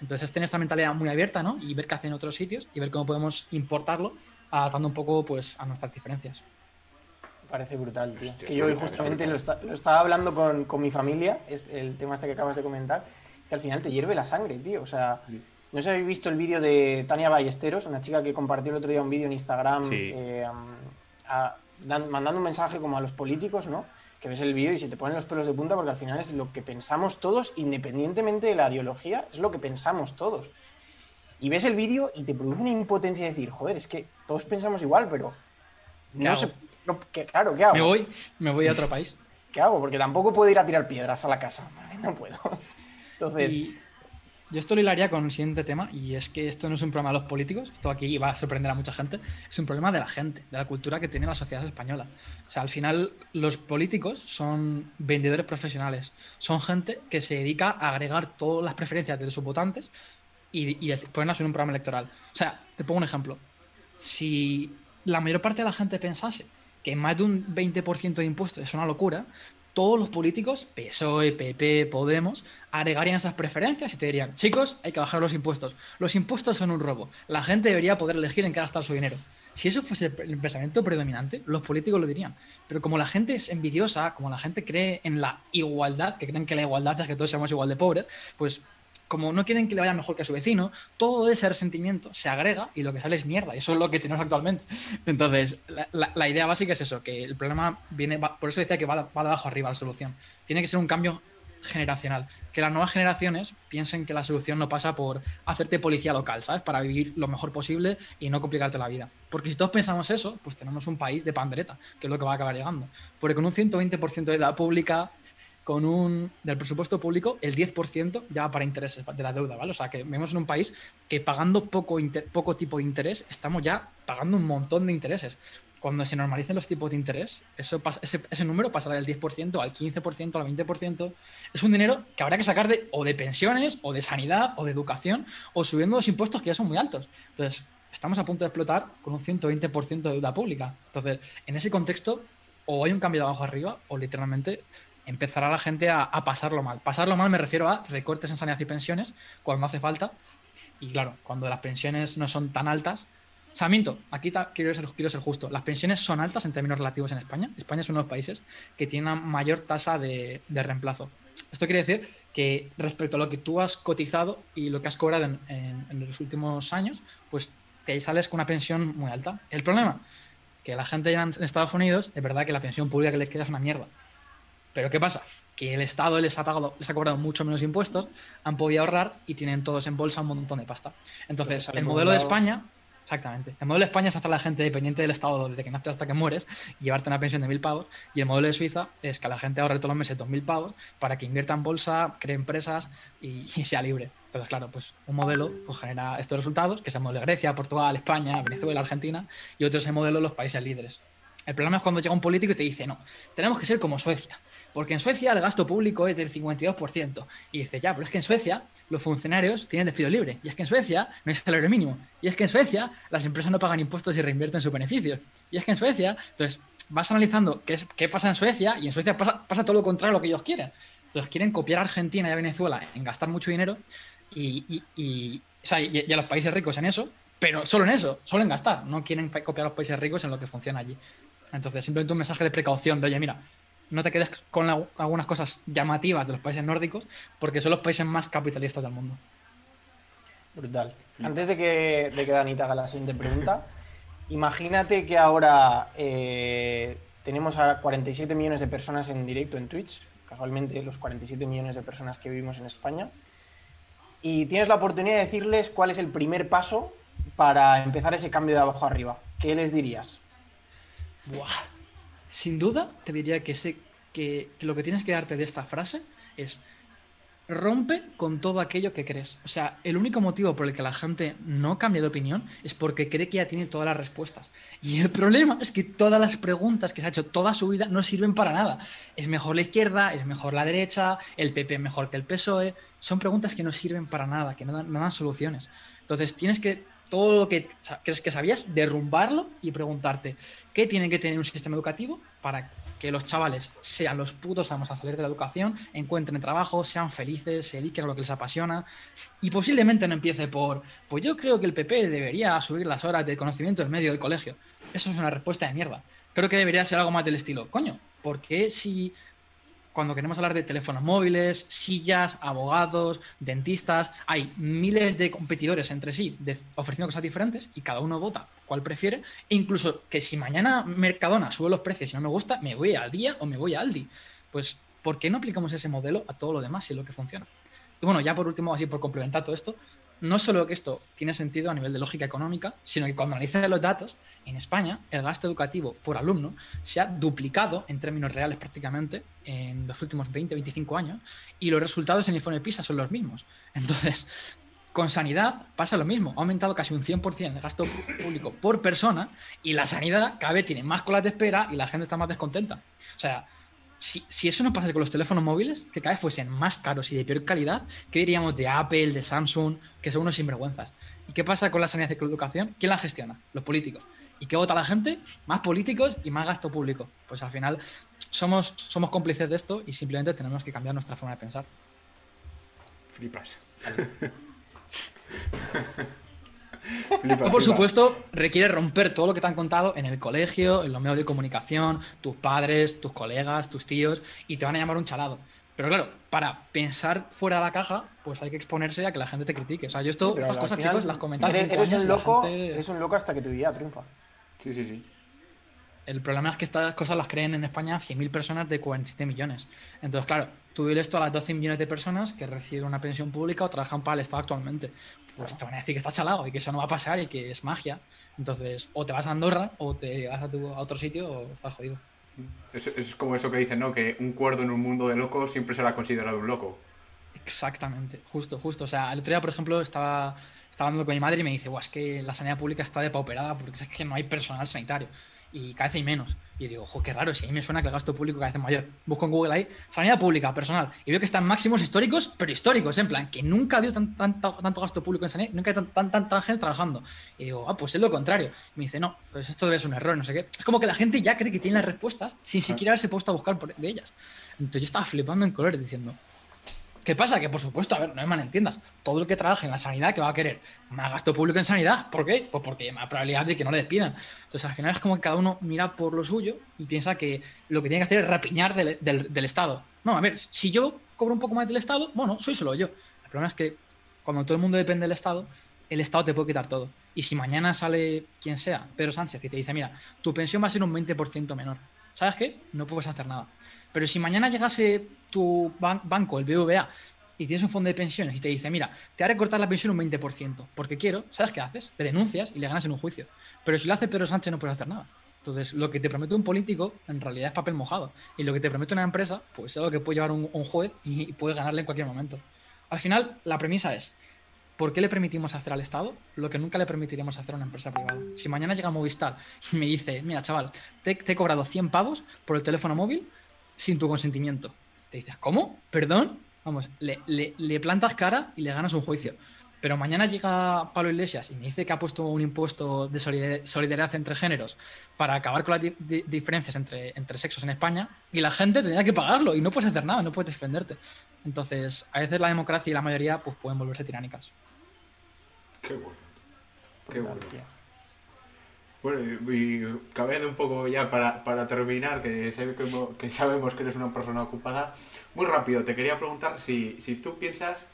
Entonces es tener esta mentalidad muy abierta, ¿no? Y ver qué hacen en otros sitios y ver cómo podemos importarlo, adaptando un poco pues, a nuestras diferencias. Me parece brutal, tío. Hostia, que yo justamente lo, esta- lo estaba hablando con, con mi familia, este- el tema este que acabas de comentar, que al final te hierve la sangre, tío. O sea, no sé si habéis visto el vídeo de Tania Ballesteros, una chica que compartió el otro día un vídeo en Instagram Sí. eh, a- dan- mandando un mensaje como a los políticos, ¿no? Que ves el vídeo y se te ponen los pelos de punta porque al final es lo que pensamos todos, independientemente de la ideología, es lo que pensamos todos. Y ves el vídeo y te produce una impotencia de decir, joder, es que todos pensamos igual, pero ¿Qué no sé, no- que- claro, ¿qué hago? Me voy, me voy a otro país. ¿Qué hago? Porque tampoco puedo ir a tirar piedras a la casa. No puedo. Entonces, Y yo esto lo hilaría con el siguiente tema, y es que esto no es un problema de los políticos, esto aquí va a sorprender a mucha gente, es un problema de la gente, de la cultura que tiene la sociedad española. O sea, al final los políticos son vendedores profesionales, son gente que se dedica a agregar todas las preferencias de sus votantes y, y ponerlas en un programa electoral. O sea, te pongo un ejemplo. Si la mayor parte de la gente pensase que más de un 20% de impuestos es una locura, todos los políticos, PSOE, PP, Podemos, agregarían esas preferencias y te dirían, chicos, hay que bajar los impuestos. Los impuestos son un robo. La gente debería poder elegir en qué gastar su dinero. Si eso fuese el pensamiento predominante, los políticos lo dirían. Pero como la gente es envidiosa, como la gente cree en la igualdad, que creen que la igualdad es que todos seamos igual de pobres, pues como no quieren que le vaya mejor que a su vecino, todo ese resentimiento se agrega y lo que sale es mierda. Y eso es lo que tenemos actualmente. Entonces, la, idea básica es eso, que el problema viene, por eso decía que va, va de abajo arriba la solución. Tiene que ser un cambio generacional. Que las nuevas generaciones piensen que la solución no pasa por hacerte policía local, ¿sabes? Para vivir lo mejor posible y no complicarte la vida. Porque si todos pensamos eso, pues tenemos un país de pandereta, que es lo que va a acabar llegando. Porque con un 120% de edad pública, con un del presupuesto público, el 10% ya va para intereses de la deuda, ¿vale? O sea, que vemos en un país que pagando poco, poco tipo de interés, estamos ya pagando un montón de intereses. Cuando se normalicen los tipos de interés, ese número pasará del 10% al 15%, al 20%. Es un dinero que habrá que sacar de, o de pensiones, o de sanidad, o de educación, o subiendo los impuestos que ya son muy altos. Entonces, estamos a punto de explotar con un 120% de deuda pública. Entonces, en ese contexto, o hay un cambio de abajo arriba, o literalmente empezará la gente a, a pasarlo mal. Pasarlo mal me refiero a recortes en sanidad y pensiones cuando hace falta. Y claro, cuando las pensiones no son tan altas. O sea, miento, aquí quiero ser, quiero ser justo. Las pensiones son altas en términos relativos en España. España es uno de los países que tiene una mayor tasa de, de reemplazo. Esto quiere decir que respecto a lo que tú has cotizado y lo que has cobrado en, en- en los últimos años, pues te sales con una pensión muy alta. El problema, que la gente en Estados Unidos, es verdad que la pensión pública que les queda es una mierda. Pero ¿qué pasa? Que el Estado les ha, pagado, les ha cobrado mucho menos impuestos, han podido ahorrar y tienen todos en bolsa un montón de pasta. Entonces, el modelo de. España, exactamente, el modelo de España es hacer a la gente dependiente del Estado desde que naces hasta que mueres y llevarte una pensión de mil pavos. Y el modelo de Suiza es que la gente ahorre todos los meses dos mil pavos para que invierta en bolsa, cree empresas y, y sea libre. Entonces, claro, pues un modelo pues, genera estos resultados, que es el modelo de Grecia, Portugal, España, Venezuela, Argentina, y otro es el modelo de los países líderes. El problema es cuando llega un político y te dice, no, tenemos que ser como Suecia, porque en Suecia el gasto público es del 52%. Y dice, ya, pero es que en Suecia los funcionarios tienen despido libre, y es que en Suecia no hay salario mínimo, y es que en Suecia las empresas no pagan impuestos y reinvierten sus beneficios, y es que en Suecia, entonces vas analizando qué, qué pasa en Suecia, y en Suecia pasa, pasa todo lo contrario a lo que ellos quieren. Entonces quieren copiar a Argentina y a Venezuela en gastar mucho dinero y, o sea, y- a los países ricos en eso, pero solo en eso, solo en gastar. No quieren copiar a los países ricos en lo que funciona allí. Entonces, simplemente un mensaje de precaución de, oye, mira, no te quedes con la- algunas cosas llamativas de los países nórdicos, porque son los países más capitalistas del mundo. Brutal. Antes de que, de que Dani te haga la siguiente pregunta, imagínate que ahora eh, tenemos a 47 millones de personas en directo en Twitch, casualmente los 47 millones de personas que vivimos en España, y tienes la oportunidad de decirles cuál es el primer paso para empezar ese cambio de abajo arriba. ¿Qué les dirías? Buah. Sin duda, te diría que, sé, que, lo que tienes que darte de esta frase es rompe con todo aquello que crees. O sea, el único motivo por el que la gente no cambia de opinión es porque cree que ya tiene todas las respuestas. Y el problema es que todas las preguntas que se ha hecho toda su vida no sirven para nada. ¿Es mejor la izquierda? ¿Es mejor la derecha? ¿El PP mejor que el PSOE? Son preguntas que no sirven para nada, que no dan, no dan soluciones. Entonces, tienes que todo lo que crees que sabías, derrumbarlo y preguntarte qué tiene que tener un sistema educativo para que los chavales sean los putos amos a salir de la educación, encuentren trabajo, sean felices, se dediquen a lo que les apasiona y posiblemente no empiece por, pues yo creo que el PP debería subir las horas de conocimiento en medio del colegio. Eso es una respuesta de mierda. Creo que debería ser algo más del estilo, coño, ¿por qué si cuando queremos hablar de teléfonos móviles, sillas, abogados, dentistas, hay miles de competidores entre sí ofreciendo cosas diferentes y cada uno vota cuál prefiere. E incluso que si mañana Mercadona sube los precios y no me gusta, me voy al día o me voy a Aldi. Pues, ¿por qué no aplicamos ese modelo a todo lo demás y es lo que funciona? Y bueno, ya por último, así por complementar todo esto, no solo que esto tiene sentido a nivel de lógica económica, sino que cuando analizas los datos, en España el gasto educativo por alumno se ha duplicado en términos reales prácticamente en los últimos 20-25 años y los resultados en el informe PISA son los mismos. Entonces, con sanidad pasa lo mismo, ha aumentado casi un 100% el gasto público por persona y la sanidad cada vez tiene más colas de espera y la gente está más descontenta. O sea, si, eso no pasa con los teléfonos móviles, que cada vez fuesen más caros y de peor calidad, ¿qué diríamos de Apple, de Samsung, que son unos sinvergüenzas? ¿Y qué pasa con la sanidad y la educación? ¿Quién la gestiona? Los políticos. ¿Y qué vota la gente? Más políticos y más gasto público. Pues al final somos, somos cómplices de esto y simplemente tenemos que cambiar nuestra forma de pensar. Flipas. por supuesto, requiere romper todo lo que te han contado en el colegio, en los medios de comunicación, tus padres, tus colegas, tus tíos, y te van a llamar un chalado. Pero claro, para pensar fuera de la caja, pues hay que exponerse a que la gente te critique. O sea, yo esto, estas cosas, chicos, las comentaba. Eres, un loco, eres un loco hasta que tu idea triunfa. Sí, sí, sí. El problema es que estas cosas las creen en España 100.000 personas de 47 millones. Entonces, claro, tú diles esto a las 12 millones de personas que reciben una pensión pública o trabajan para el Estado actualmente. Pues te van a decir que está chalado y que eso no va a pasar y que es magia. Entonces, o te vas a Andorra o te vas a, otro sitio o estás jodido. Es, es como eso que dicen, ¿no? Que un cuerdo en un mundo de locos siempre será considerado un loco. Exactamente, justo, justo. O sea, el otro día, por ejemplo, estaba, estaba hablando con mi madre y me dice, es que la sanidad pública está depauperada porque es que no hay personal sanitario y cada vez hay menos. Y digo, ojo, qué raro, si a mí me suena que el gasto público cada vez es mayor. Busco en Google ahí, sanidad pública, personal, y veo que están máximos históricos, pero históricos, en plan, que nunca ha habido tanto, gasto público en sanidad, nunca hay tanta tan, gente trabajando. Y digo, ah, pues es lo contrario. Y me dice, no, pues esto debe ser un error, no sé qué. Es como que la gente ya cree que tiene las respuestas sin siquiera haberse puesto a buscar por, de ellas. Entonces yo estaba flipando en colores diciendo, ¿Qué pasa? Que por supuesto, a ver, no me malentiendas, todo el que trabaje en la sanidad que va a querer más gasto público en sanidad, ¿por qué? Pues porque hay más probabilidad de que no le despidan. Entonces al final es como que cada uno mira por lo suyo y piensa que lo que tiene que hacer es rapiñar del, Estado. No, a ver, si yo cobro un poco más del Estado, bueno, soy solo yo. El problema es que cuando todo el mundo depende del Estado, el Estado te puede quitar todo. Y si mañana sale quien sea, Pedro Sánchez, y te dice, mira, tu pensión va a ser un 20% menor, ¿sabes qué? No puedes hacer nada. Pero si mañana llegase tu banco, el BVA, y tienes un fondo de pensiones y te dice, mira, te haré cortar la pensión un 20%, porque quiero, ¿sabes qué haces? Te denuncias y le ganas en un juicio. Pero si lo hace Pedro Sánchez no puedes hacer nada. Entonces, lo que te promete un político en realidad es papel mojado. Y lo que te promete una empresa, pues es algo que puede llevar un, juez y puedes ganarle en cualquier momento. Al final, la premisa es, ¿por qué le permitimos hacer al Estado lo que nunca le permitiríamos hacer a una empresa privada? Si mañana llega Movistar y me dice, mira, chaval, te, te he cobrado 100 pavos por el teléfono móvil sin tu consentimiento. Te dices, ¿cómo? ¿Perdón? Vamos, le, plantas cara y le ganas un juicio. Pero mañana llega Pablo Iglesias y me dice que ha puesto un impuesto de solidaridad entre géneros para acabar con las diferencias entre, entre sexos en España y la gente tendría que pagarlo y no puedes hacer nada, no puedes defenderte. Entonces, a veces la democracia y la mayoría pues, pueden volverse tiránicas. Qué bueno. Qué bueno. Bueno, y, un poco ya para, para terminar, que, que, sabemos que eres una persona ocupada, muy rápido, te quería preguntar si, si tú piensas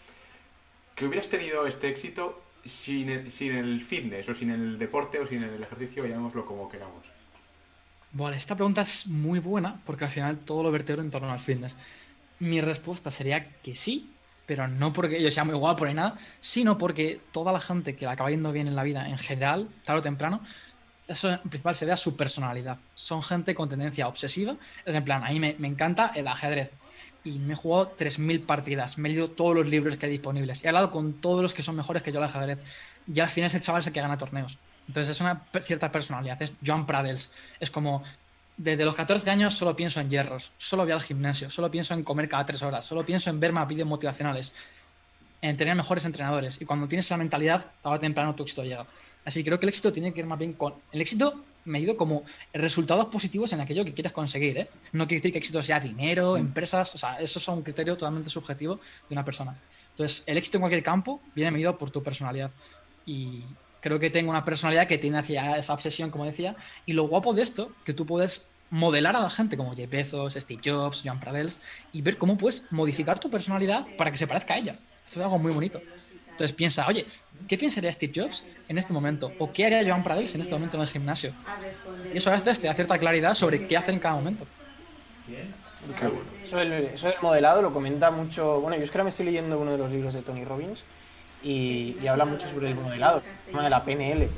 que hubieras tenido este éxito sin el, sin el fitness, o sin el deporte, o sin el ejercicio, llamémoslo como queramos. Vale, esta pregunta es muy buena porque al final todo lo vertebro en torno al fitness. Mi respuesta sería que sí, pero no porque yo sea muy guapo ni nada, sino porque toda la gente que la acaba yendo bien en la vida en general, tarde o temprano, eso en principal se ve a su personalidad. Son gente con tendencia obsesiva. Es en plan, a mí me, encanta el ajedrez. y me he jugado 3.000 partidas. Me he leído todos los libros que hay disponibles. He hablado con todos los que son mejores que yo al ajedrez. Y al final es el chaval el que gana torneos. Entonces es una cierta personalidad. Es Joan Pradels. Es como, desde los 14 años solo pienso en hierros, solo voy al gimnasio, solo pienso en comer cada tres horas, solo pienso en ver más vídeos motivacionales, en tener mejores entrenadores. Y cuando tienes esa mentalidad, tarde o temprano tu éxito llega. Así que creo que el éxito tiene que ir más bien con... El éxito medido como resultados positivos en aquello que quieres conseguir. ¿eh? No quiere decir que éxito sea dinero, empresas, o sea, eso es un criterio totalmente subjetivo de una persona. Entonces, el éxito en cualquier campo viene medido por tu personalidad. Y creo que tengo una personalidad que tiene hacia esa obsesión, como decía. Y lo guapo de esto, que tú puedes modelar a la gente como Jeff Bezos, Steve Jobs, Joan Pradels, y ver cómo puedes modificar tu personalidad para que se parezca a ella. Esto es algo muy bonito. Entonces piensa, oye, ¿qué pensaría Steve Jobs en este momento? ¿O qué haría Joan Pradels en este momento en el gimnasio? Y eso a veces te da cierta claridad sobre qué hacer en cada momento. Eso del, modelado lo comenta mucho. Bueno, yo es que ahora me estoy leyendo uno de los libros de Tony Robbins y, y habla mucho sobre el modelado, el tema de la PNL.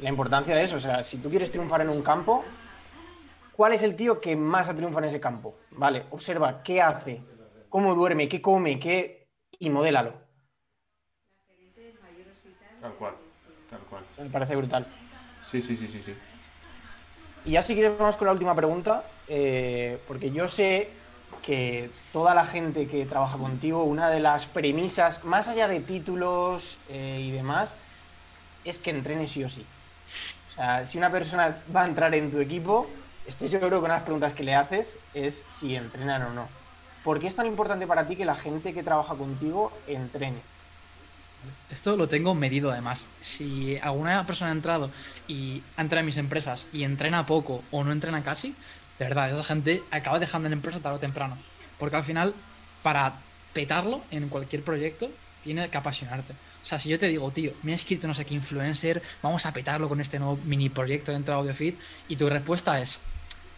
La importancia de eso, o sea, si tú quieres triunfar en un campo, ¿cuál es el tío que más ha triunfado en ese campo? Vale, observa qué hace, cómo duerme, qué come, qué. Y modélalo. Tal cual, tal cual. Me parece brutal. Sí, sí, sí, sí, sí. Y ya si quieres vamos con la última pregunta, eh, porque yo sé que toda la gente que trabaja contigo, una de las premisas, más allá de títulos eh, y demás, es que entrenes sí o sí. O sea, si una persona va a entrar en tu equipo, estoy seguro que una de las preguntas que le haces es si entrenan o no. ¿Por qué es tan importante para ti que la gente que trabaja contigo entrene? Esto lo tengo medido además. Si alguna persona ha entrado y ha entrado en mis empresas y entrena poco o no entrena casi, de verdad, esa gente acaba dejando la empresa tarde o temprano. Porque al final, para petarlo en cualquier proyecto, tiene que apasionarte. O sea, si yo te digo, tío, me he escrito no sé qué influencer, vamos a petarlo con este nuevo mini proyecto dentro de AudioFeed, y tu respuesta es,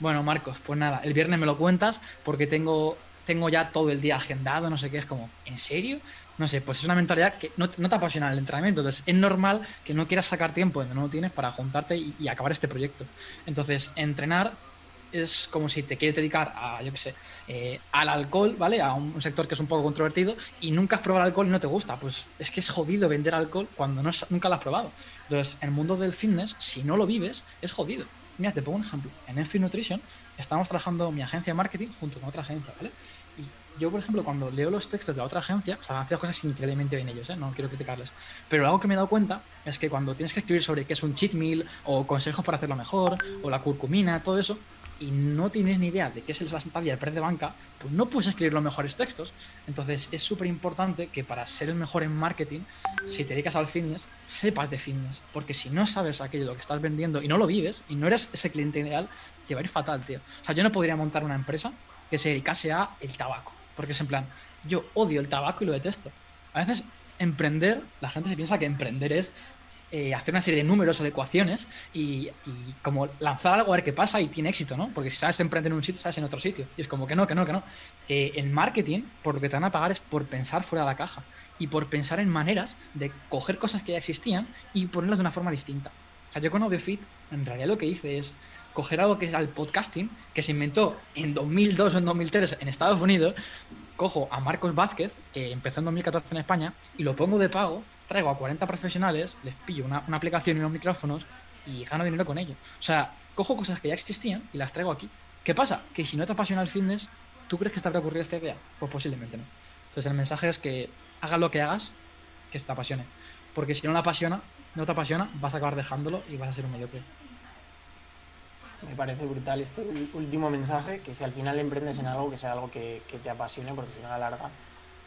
bueno, Marcos, pues nada, el viernes me lo cuentas porque tengo, tengo ya todo el día agendado, no sé qué, es como, ¿en serio? no sé, pues es una mentalidad que no, te apasiona el entrenamiento. Entonces, es normal que no quieras sacar tiempo donde no lo tienes para juntarte y, acabar este proyecto. Entonces, entrenar es como si te quieres dedicar a, yo qué sé, eh, al alcohol, ¿vale? A un, sector que es un poco controvertido y nunca has probado alcohol y no te gusta. Pues es que es jodido vender alcohol cuando no, nunca lo has probado. Entonces, en el mundo del fitness, si no lo vives, es jodido. Mira, te pongo un ejemplo. En Enfit Nutrition estamos trabajando mi agencia de marketing junto con otra agencia, ¿vale? Yo, por ejemplo, cuando leo los textos de la otra agencia, o sea, han hecho cosas increíblemente bien ellos, ¿eh? no quiero criticarles, pero algo que me he dado cuenta es que cuando tienes que escribir sobre qué es un cheat meal, o consejos para hacerlo mejor, o la curcumina, todo eso, y no tienes ni idea de qué es la sentadilla del precio de banca, pues no puedes escribir los mejores textos. Entonces es súper importante que para ser el mejor en marketing, si te dedicas al fitness, sepas de fitness. Porque si no sabes aquello lo que estás vendiendo y no lo vives y no eres ese cliente ideal, te va a ir fatal, tío. O sea, yo no podría montar una empresa que se dedicase a el tabaco porque es en plan, yo odio el tabaco y lo detesto. A veces emprender, la gente se piensa que emprender es eh, hacer una serie de números o de ecuaciones y, como lanzar algo a ver qué pasa y tiene éxito, ¿no? Porque si sabes emprender en un sitio, sabes en otro sitio. Y es como que no, que no, que no. Que el marketing, por lo que te van a pagar es por pensar fuera de la caja y por pensar en maneras de coger cosas que ya existían y ponerlas de una forma distinta. O sea, yo con AudioFit, en realidad lo que hice es coger algo que es el podcasting, que se inventó en 2002 o en 2003 en Estados Unidos, cojo a Marcos Vázquez, que empezó en 2014 en España, y lo pongo de pago, traigo a 40 profesionales, les pillo una, aplicación y unos micrófonos y gano dinero con ello. O sea, cojo cosas que ya existían y las traigo aquí. ¿Qué pasa? Que si no te apasiona el fitness, ¿tú crees que te habrá ocurrido esta idea? Pues posiblemente no. Entonces el mensaje es que hagas lo que hagas, que te apasione. Porque si no la apasiona, no te apasiona, vas a acabar dejándolo y vas a ser un mediocre. Me parece brutal este último mensaje, que si al final emprendes en algo, que sea algo que, te apasione, porque si no a la larga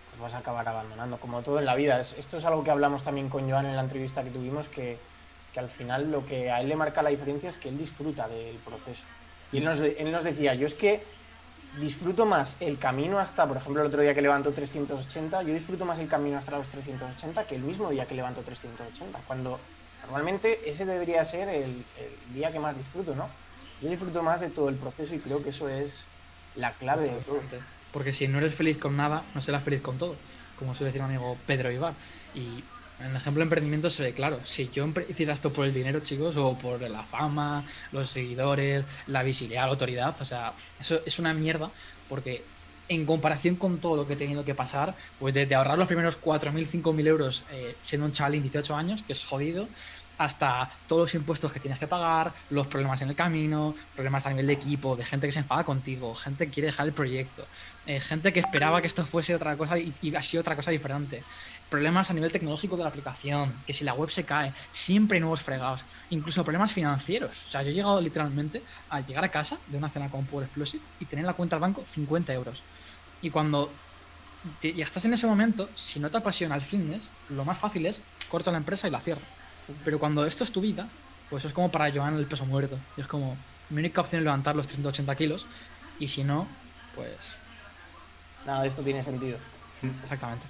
pues vas a acabar abandonando, como todo en la vida. esto es algo que hablamos también con Joan en la entrevista que tuvimos, que, al final lo que a él le marca la diferencia es que él disfruta del proceso. Y él nos, él nos decía, yo es que disfruto más el camino hasta, por ejemplo, el otro día que levanto 380, yo disfruto más el camino hasta los 380 que el mismo día que levanto 380, cuando normalmente ese debería ser el, día que más disfruto, ¿no? Yo disfruto más de todo el proceso y creo que eso es la clave de todo. Porque si no eres feliz con nada, no serás feliz con todo, como suele decir mi amigo Pedro Ibar. En el ejemplo de emprendimiento se ve claro. Si yo hiciera esto por el dinero, chicos, o por la fama, los seguidores, la visibilidad, la autoridad, o sea, eso es una mierda porque en comparación con todo lo que he tenido que pasar, pues desde ahorrar los primeros 4.000, 5.000 euros eh, siendo un chaval de 18 años, que es jodido, hasta todos los impuestos que tienes que pagar, los problemas en el camino, problemas a nivel de equipo, de gente que se enfada contigo, gente que quiere dejar el proyecto, eh, gente que esperaba que esto fuese otra cosa y, y, ha sido otra cosa diferente, problemas a nivel tecnológico de la aplicación, que si la web se cae, siempre hay nuevos fregados, incluso problemas financieros. O sea, yo he llegado literalmente a llegar a casa de una cena con Power Explosive y tener en la cuenta al banco 50 euros. Y cuando ya estás en ese momento, si no te apasiona el fitness, lo más fácil es corto la empresa y la cierro. Pero cuando esto es tu vida, pues es como para Joan el peso muerto. Y es como, mi única opción es levantar los 380 kilos. Y si no, pues. Nada de esto tiene sentido. Exactamente.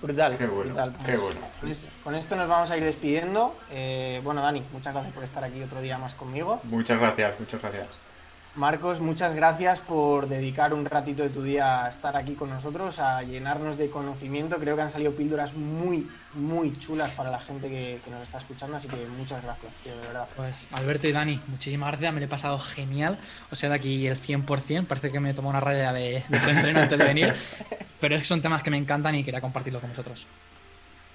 Brutal. Qué bueno, brutal. qué bueno. Con esto, con esto nos vamos a ir despidiendo. Eh, bueno, Dani, muchas gracias por estar aquí otro día más conmigo. Muchas gracias, muchas gracias. Marcos, muchas gracias por dedicar un ratito de tu día a estar aquí con nosotros, a llenarnos de conocimiento. Creo que han salido píldoras muy, muy chulas para la gente que, que nos está escuchando, así que muchas gracias, tío, de verdad. Pues Alberto y Dani, muchísimas gracias, me lo he pasado genial. O sea, de aquí el 100%, parece que me tomó una raya de, de entreno antes de venir, pero es que son temas que me encantan y quería compartirlo con vosotros.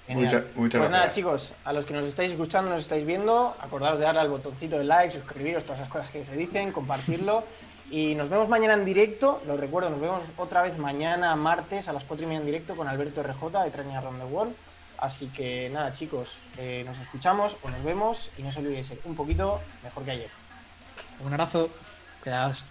Muchas, pues nada, gracias. chicos, a los que nos estáis escuchando, nos estáis viendo, acordaos de darle al botoncito de like, suscribiros, todas esas cosas que se dicen, compartirlo. Y nos vemos mañana en directo, lo recuerdo, nos vemos otra vez mañana martes a las 4 y media en directo con Alberto RJ de Training Around the World. Así que nada, chicos, eh, nos escuchamos o nos vemos y no os olvidéis ser un poquito mejor que ayer. Un abrazo, quedaos.